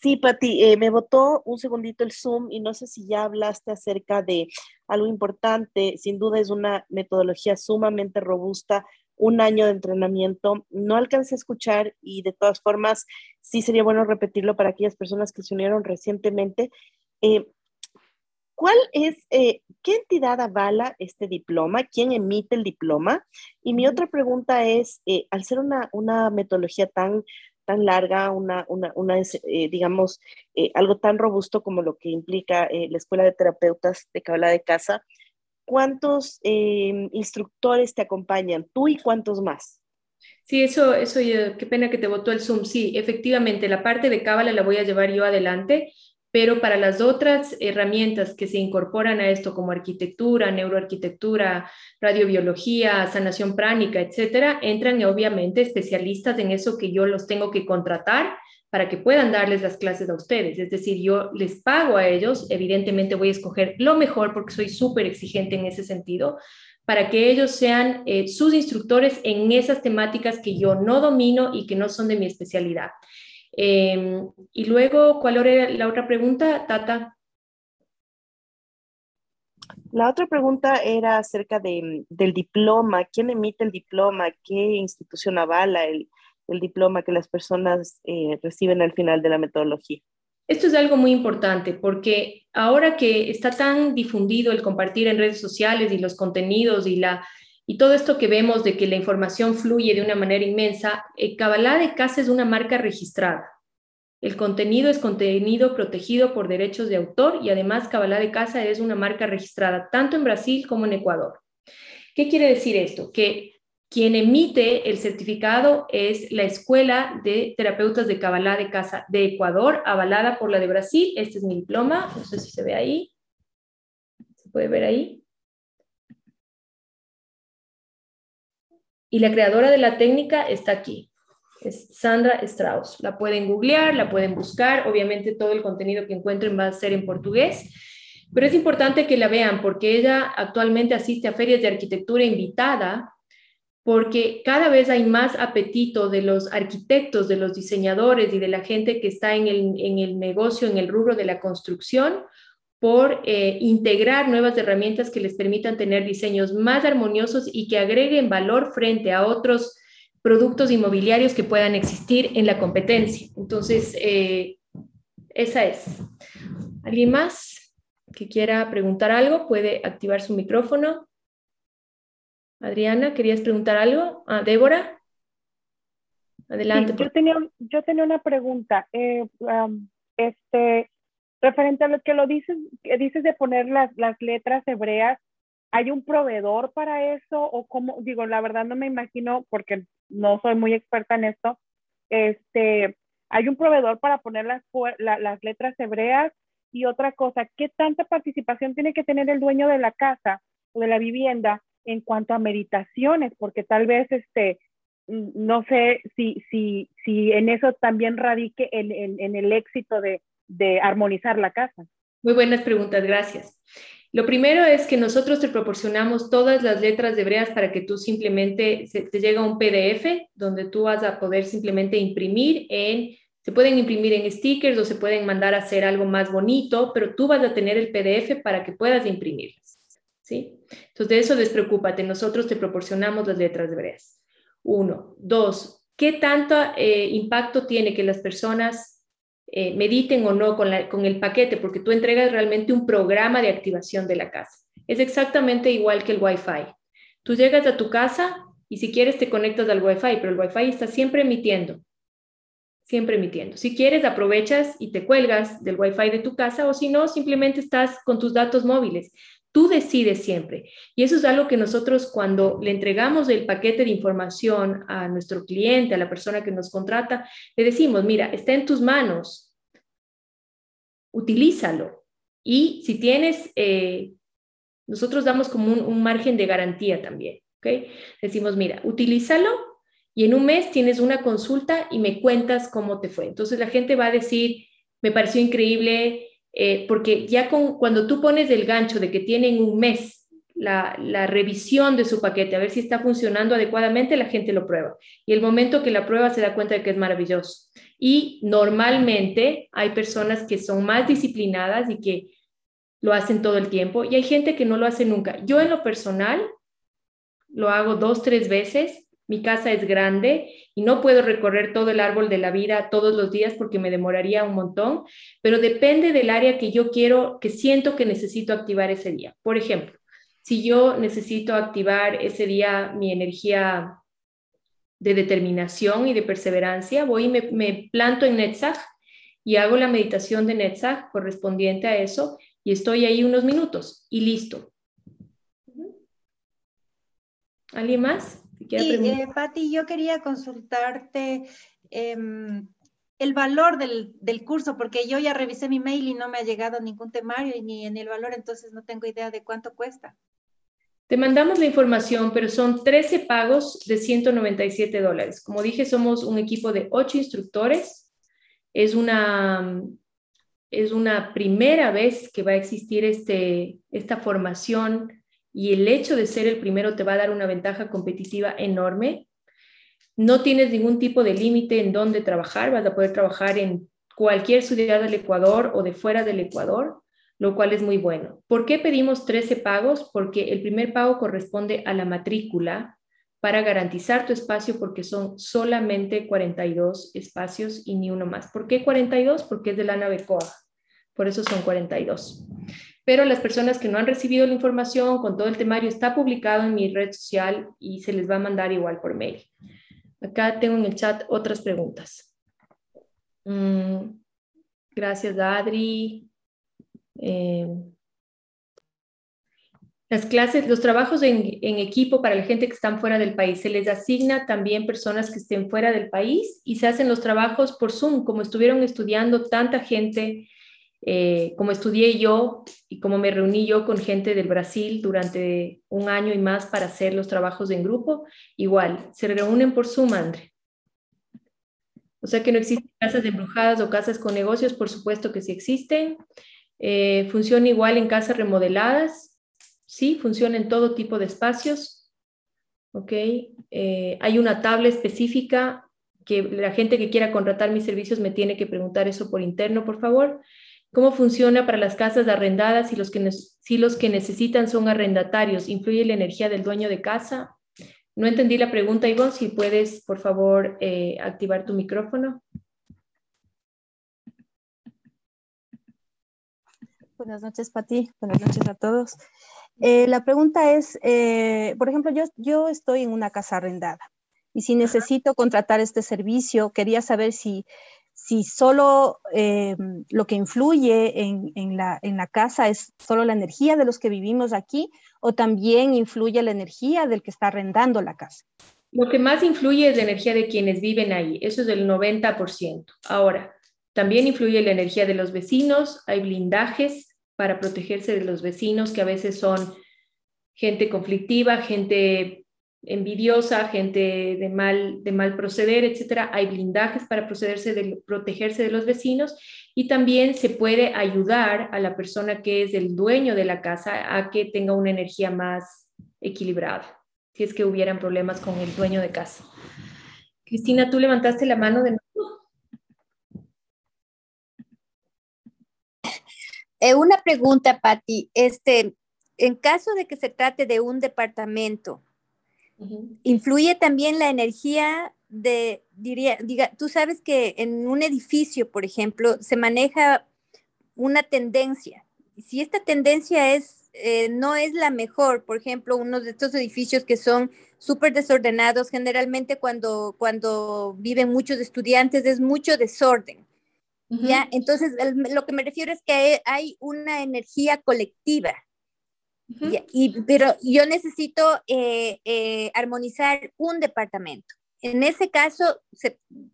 Sí, Pati, eh, me votó un segundito el Zoom y no sé si ya hablaste acerca de algo importante. Sin duda es una metodología sumamente robusta, un año de entrenamiento. No alcancé a escuchar y de todas formas sí sería bueno repetirlo para aquellas personas que se unieron recientemente. Eh, ¿Cuál es, eh, qué entidad avala este diploma? ¿Quién emite el diploma? Y mi otra pregunta es, al ser una, una, metodología tan, tan larga, una, una, una eh, digamos, algo tan robusto como lo que implica la Escuela de Terapeutas de Cabala de Casa, ¿cuántos instructores te acompañan? ¿Tú y cuántos más? Sí, eso, eso, qué pena que te votó el Zoom. Sí, efectivamente, la parte de Cábala la voy a llevar yo adelante pero para las otras herramientas que se incorporan a esto, como arquitectura, neuroarquitectura, radiobiología, sanación pránica, etcétera, entran obviamente especialistas en eso que yo los tengo que contratar para que puedan darles las clases a ustedes. Es decir, yo les pago a ellos, evidentemente voy a escoger lo mejor porque soy súper exigente en ese sentido, para que ellos sean eh, sus instructores en esas temáticas que yo no domino y que no son de mi especialidad. Em, y luego, ¿cuál era la otra pregunta, Tata? La otra pregunta era acerca de, del diploma. ¿Quién emite el diploma? ¿Qué institución avala el, el diploma que las personas eh, reciben al final de la metodología? Esto es algo muy importante porque ahora que está tan difundido el compartir en redes sociales y los contenidos y, la, y todo esto que vemos de que la información fluye de una manera inmensa, eh, Kabbalah de Casa es una marca registrada. El contenido es contenido protegido por derechos de autor y además Kabbalah de Casa es una marca registrada tanto en Brasil como en Ecuador. ¿Qué quiere decir esto? Que quien emite el certificado es la Escuela de Terapeutas de Kabbalah de Casa de Ecuador, avalada por la de Brasil. Este es mi diploma, no sé si se ve ahí. ¿Se puede ver ahí? Y la creadora de la técnica está aquí, es Sandra Strauss. La pueden googlear, la pueden buscar. Obviamente todo el contenido que encuentren va a ser en portugués, pero es importante que la vean porque ella actualmente asiste a ferias de arquitectura invitada porque cada vez hay más apetito de los arquitectos, de los diseñadores y de la gente que está en el, negocio, en el rubro de la construcción, por eh, integrar nuevas herramientas que les permitan tener diseños más armoniosos y que agreguen valor frente a otros productos inmobiliarios que puedan existir en la competencia. Entonces, eh, esa es. ¿Alguien más que quiera preguntar algo? Puede activar su micrófono. Adriana, ¿querías preguntar algo? Ah, Débora. Adelante. yo, tenía, yo tenía una pregunta. Eh, este, referente a lo que lo dices, que dices de poner las, las letras hebreas, ¿hay un proveedor para eso? O cómo, digo, la verdad no me imagino, porque no soy muy experta en esto. Este, ¿hay un proveedor para poner las, las letras hebreas? Y otra cosa, ¿qué tanta participación tiene que tener el dueño de la casa o de la vivienda en cuanto a meditaciones, porque tal vez este, no sé si, si, si en eso también radique en, en, el éxito de, de, armonizar la casa. Muy buenas preguntas, gracias. Lo primero es que nosotros te proporcionamos todas las letras de hebreas para que tú simplemente, te llega un PDF donde tú vas a poder simplemente imprimir en, se pueden imprimir en stickers o se pueden mandar a hacer algo más bonito, pero tú vas a tener el PDF para que puedas imprimirlas. ¿sí? Entonces, de eso despreocúpate, nosotros te proporcionamos las letras hebreas. Uno. Dos, ¿qué tanto eh, impacto tiene que las personas eh, mediten o no con, con el paquete? Porque tú entregas realmente un programa de activación de la casa. Es exactamente igual que el Wi-Fi. Tú llegas a tu casa y si quieres te conectas al Wi-Fi, pero el Wi-Fi está siempre emitiendo siempre emitiendo. Si quieres, aprovechas y te cuelgas del Wi-Fi de tu casa o si no, simplemente estás con tus datos móviles. Tú decides siempre. Y eso es algo que nosotros cuando le entregamos el paquete de información a nuestro cliente, a la persona que nos contrata, le decimos, mira, está en tus manos, utilízalo. Y si tienes, eh, nosotros damos como un, margen de garantía también, ¿ok? Decimos, mira, utilízalo y en un mes tienes una consulta y me cuentas cómo te fue. Entonces la gente va a decir, me pareció increíble, eh, porque ya con, cuando tú pones el gancho de que tienen un mes la, la, revisión de su paquete, a ver si está funcionando adecuadamente, la gente lo prueba. Y el momento que la prueba se da cuenta de que es maravilloso. Y normalmente hay personas que son más disciplinadas y que lo hacen todo el tiempo y hay gente que no lo hace nunca. Yo en lo personal lo hago dos, tres veces mi casa es grande y no puedo recorrer todo el árbol de la vida todos los días porque me demoraría un montón, pero depende del área que yo quiero, que siento que necesito activar ese día. Por ejemplo, si yo necesito activar ese día mi energía de determinación y de perseverancia, voy y me, planto en Netzach y hago la meditación de Netzach correspondiente a eso y estoy ahí unos minutos y listo. ¿Alguien más? Sí, eh, Patti, yo quería consultarte em, el valor del, del, curso, porque yo ya revisé mi mail y no me ha llegado ningún temario ni en el valor, entonces no tengo idea de cuánto cuesta. Te mandamos la información, pero son 13 pagos de 197 dólares. Como dije, somos un equipo de 8 instructores. Es una, es una primera vez que va a existir este, esta formación y el hecho de ser el primero te va a dar una ventaja competitiva enorme. No tienes ningún tipo de límite en dónde trabajar, vas a poder trabajar en cualquier ciudad del Ecuador o de fuera del Ecuador, lo cual es muy bueno. ¿Por qué pedimos 13 pagos? Porque el primer pago corresponde a la matrícula para garantizar tu espacio porque son solamente 42 espacios y ni uno más. ¿Por qué 42? Porque es de la nave COA. Por eso son 42. Pero las personas que no han recibido la información con todo el temario está publicado en mi red social y se les va a mandar igual por mail. Acá tengo en el chat otras preguntas. Mm, gracias, Adri. Eh, las clases, los trabajos en, equipo para la gente que están fuera del país, se les asigna también personas que estén fuera del país y se hacen los trabajos por Zoom, como estuvieron estudiando tanta gente, eh, como estudié yo y como me reuní yo con gente del Brasil durante un año y más para hacer los trabajos en grupo, igual, se reúnen por Zoom, Andre. O sea que no existen casas embrujadas o casas con negocios, por supuesto que sí existen. Eh, funciona igual en casas remodeladas, ¿sí? Funciona en todo tipo de espacios, ¿ok? Eh, hay una tabla específica que la gente que quiera contratar mis servicios me tiene que preguntar eso por interno, por favor. ¿Cómo funciona para las casas arrendadas si los que, si los que necesitan son arrendatarios? ¿Influye la energía del dueño de casa? No entendí la pregunta, Ivonne, si puedes, por favor, eh, activar tu micrófono. Buenas noches, Pati. Buenas noches a todos. Eh, la pregunta es, eh, por ejemplo, yo, yo estoy en una casa arrendada y si necesito contratar este servicio, quería saber si, si solo eh, lo que influye en, la, en la casa es solo la energía de los que vivimos aquí o también influye la energía del que está arrendando la casa. Lo que más influye es la energía de quienes viven ahí, eso es del 90%. Ahora, también influye la energía de los vecinos, hay blindajes, para protegerse de los vecinos, que a veces son gente conflictiva, gente envidiosa, gente de mal, de mal proceder, etcétera. Hay blindajes para procederse de, protegerse de los vecinos y también se puede ayudar a la persona que es el dueño de la casa a que tenga una energía más equilibrada, si es que hubieran problemas con el dueño de casa. Cristina, tú levantaste la mano de Eh, una pregunta, Patti. Este, en caso de que se trate de un departamento, ¿influye también la energía de, diría, diga, tú sabes que en un edificio, por ejemplo, se maneja una tendencia. Si esta tendencia es, eh, no es la mejor, por ejemplo, uno de estos edificios que son súper desordenados, generalmente cuando, cuando viven muchos estudiantes es mucho desorden. ¿ya? Entonces, lo que me refiero es que hay una energía colectiva, y, pero yo necesito eh, eh, armonizar un departamento. En ese caso,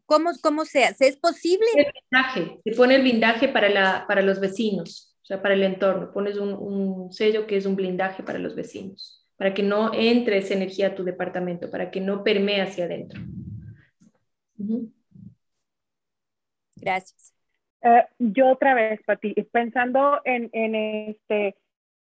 ¿cómo, ¿cómo se hace? ¿Es posible? El blindaje, se pone el blindaje para, la, para los vecinos, o sea, para el entorno. Pones un, un sello que es un blindaje para los vecinos, para que no entre esa energía a tu departamento, para que no permee hacia adentro. Gracias. Eh, yo otra vez, Pati, pensando en, en, este,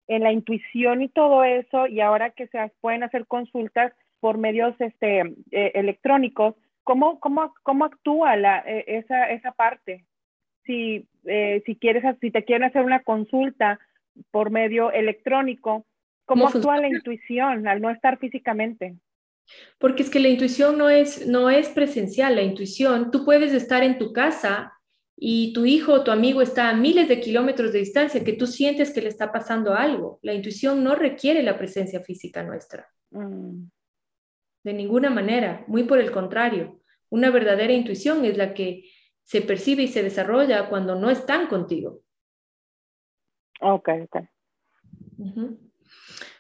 en la intuición y todo eso, y ahora que se pueden hacer consultas por medios este, eh, electrónicos, ¿cómo, cómo, cómo actúa la, e, esa, esa parte? Si, eh, si, quieres, si te quieren hacer una consulta por medio electrónico, ¿cómo, actúa la intuición al no estar físicamente? Porque es que la intuición no es, no es presencial, la intuición, tú puedes estar en tu casa y tu hijo o tu amigo está a miles de kilómetros de distancia, que tú sientes que le está pasando algo. La intuición no requiere la presencia física nuestra. Mm. De ninguna manera, muy por el contrario. Una verdadera intuición es la que se percibe y se desarrolla cuando no están contigo. Ok, ok.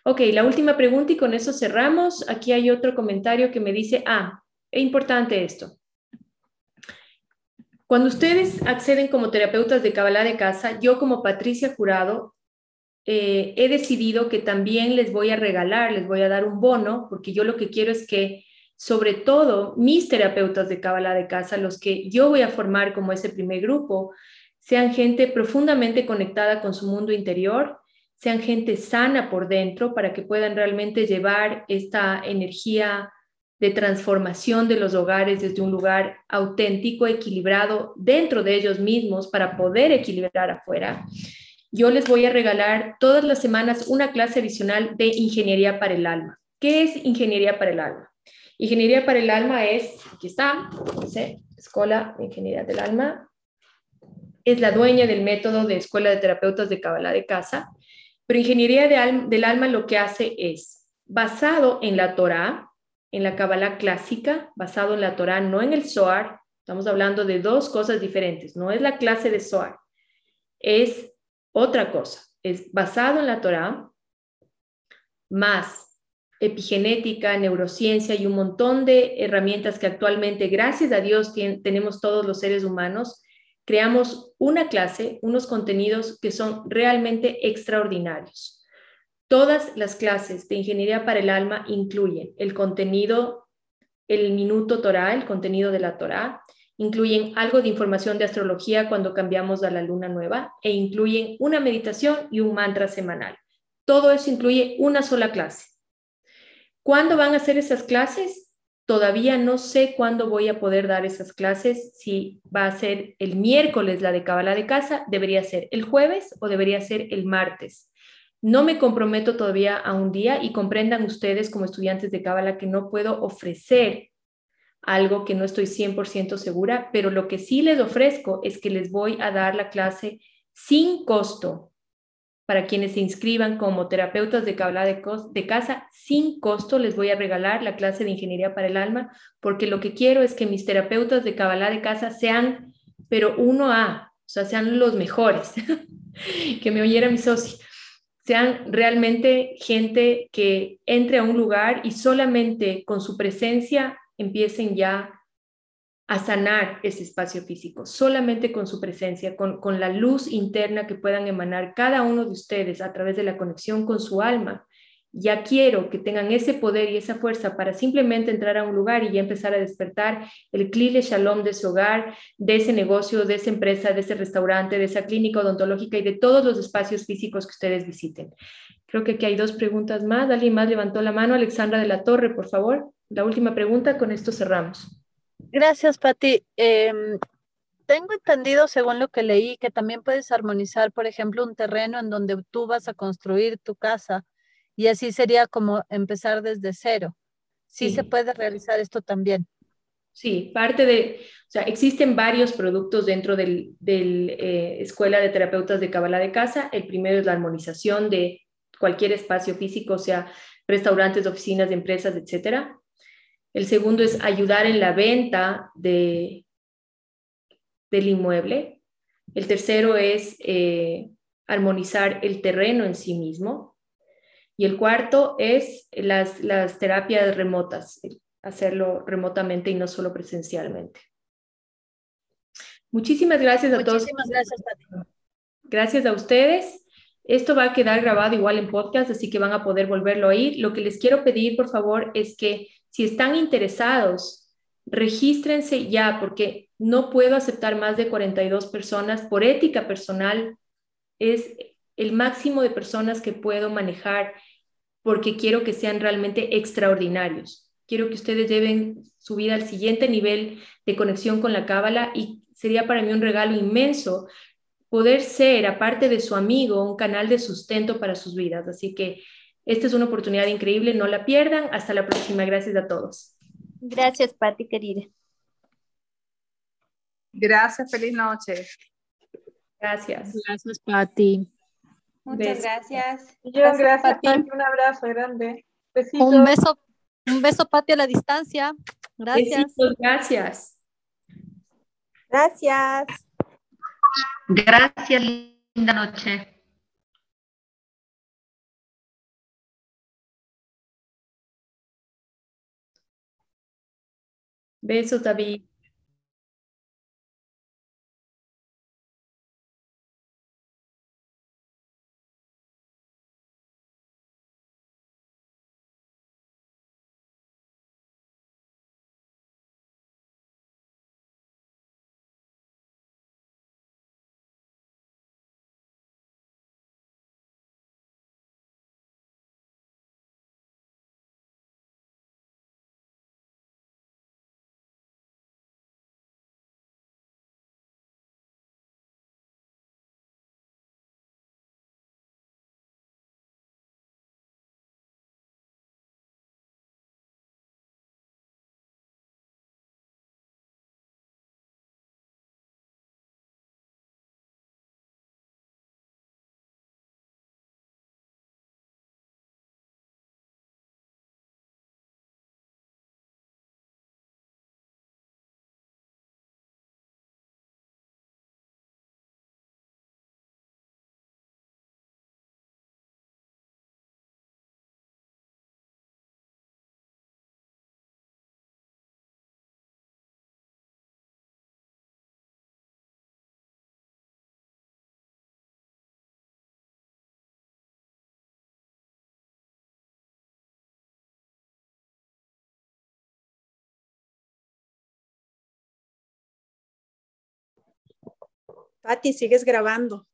Ok, la última pregunta y con eso cerramos. Aquí hay otro comentario que me dice, ah, es importante esto. Cuando ustedes acceden como terapeutas de Kabbalah de casa, yo como Patricia Jurado eh, he decidido que también les voy a regalar, les voy a dar un bono, porque yo lo que quiero es que, sobre todo, mis terapeutas de Kabbalah de casa, los que yo voy a formar como ese primer grupo, sean gente profundamente conectada con su mundo interior, sean gente sana por dentro para que puedan realmente llevar esta energía de transformación de los hogares desde un lugar auténtico, equilibrado dentro de ellos mismos para poder equilibrar afuera. Yo les voy a regalar todas las semanas una clase adicional de ingeniería para el alma. ¿Qué es ingeniería para el alma? Ingeniería para el alma es, aquí está, dice Escuela de Ingeniería del Alma, es la dueña del método de Escuela de Terapeutas de Kabbalah de Casa, pero Ingeniería del Alma lo que hace es, basado en la Torah, en la Kabbalah clásica, basado en la Torah, no en el Zohar, estamos hablando de dos cosas diferentes, no es la clase de Zohar, es otra cosa, es basado en la Torah, más epigenética, neurociencia y un montón de herramientas que actualmente, gracias a Dios, tenemos todos los seres humanos, creamos una clase, unos contenidos que son realmente extraordinarios. Todas las clases de Ingeniería para el Alma incluyen el contenido, el minuto Torah, el contenido de la Torah, incluyen algo de información de astrología cuando cambiamos a la luna nueva e incluyen una meditación y un mantra semanal. Todo eso incluye una sola clase. ¿Cuándo van a hacer esas clases? Todavía no sé cuándo voy a poder dar esas clases, si va a ser el miércoles la de Cabala de casa, debería ser el jueves o debería ser el martes. No me comprometo todavía a un día y comprendan ustedes como estudiantes de Cabala que no puedo ofrecer algo que no estoy 100% segura, pero lo que sí les ofrezco es que les voy a dar la clase sin costo para quienes se inscriban como terapeutas de Kabbalah de, casa, sin costo les voy a regalar la clase de Ingeniería para el Alma, porque lo que quiero es que mis terapeutas de Kabbalah de casa sean, pero uno a, o sea, sean los mejores, que me oyera mi socio, sean realmente gente que entre a un lugar y solamente con su presencia empiecen ya a sanar ese espacio físico, solamente con su presencia, con, con, la luz interna que puedan emanar cada uno de ustedes a través de la conexión con su alma. Ya quiero que tengan ese poder y esa fuerza para simplemente entrar a un lugar y ya empezar a despertar el clile shalom de su hogar, de ese negocio, de esa empresa, de ese restaurante, de esa clínica odontológica y de todos los espacios físicos que ustedes visiten. Creo que aquí hay dos preguntas más. ¿Alguien más levantó la mano? Alexandra de la Torre, por favor. La última pregunta, con esto cerramos. Gracias, Pati. Em, tengo entendido, según lo que leí, que también puedes armonizar, por ejemplo, un terreno en donde tú vas a construir tu casa y así sería como empezar desde cero. Sí, se puede realizar esto también. Sí, parte de, o sea, existen varios productos dentro del, del eh, Escuela de Terapeutas de Cabala de Casa. El primero es la armonización de cualquier espacio físico, sea restaurantes, oficinas, empresas, etcétera. El segundo es ayudar en la venta de, del inmueble. El tercero es eh, armonizar el terreno en sí mismo. Y el cuarto es las, las terapias remotas, hacerlo remotamente y no solo presencialmente. Muchísimas gracias a todos. Muchísimas gracias, Gracias a ustedes. Esto va a quedar grabado igual en podcast, así que van a poder volverlo a oír. Lo que les quiero pedir, por favor, es que si están interesados, regístrense ya porque no puedo aceptar más de 42 personas por ética personal. Es el máximo de personas que puedo manejar porque quiero que sean realmente extraordinarios. Quiero que ustedes lleven su vida al siguiente nivel de conexión con la cábala y sería para mí un regalo inmenso poder ser, aparte de su amigo, un canal de sustento para sus vidas. Así que esta es una oportunidad increíble, no la pierdan. Hasta la próxima. Gracias a todos. Gracias, Patti, querida. Gracias, feliz noche. Gracias. Gracias, Patti. Muchas gracias. Muchas gracias, Patti. Un abrazo grande. Un beso, un beso, Patti, a la distancia. Gracias. Besitos, gracias. Gracias. Gracias, linda noche. Besos, David. Pati, sigues grabando.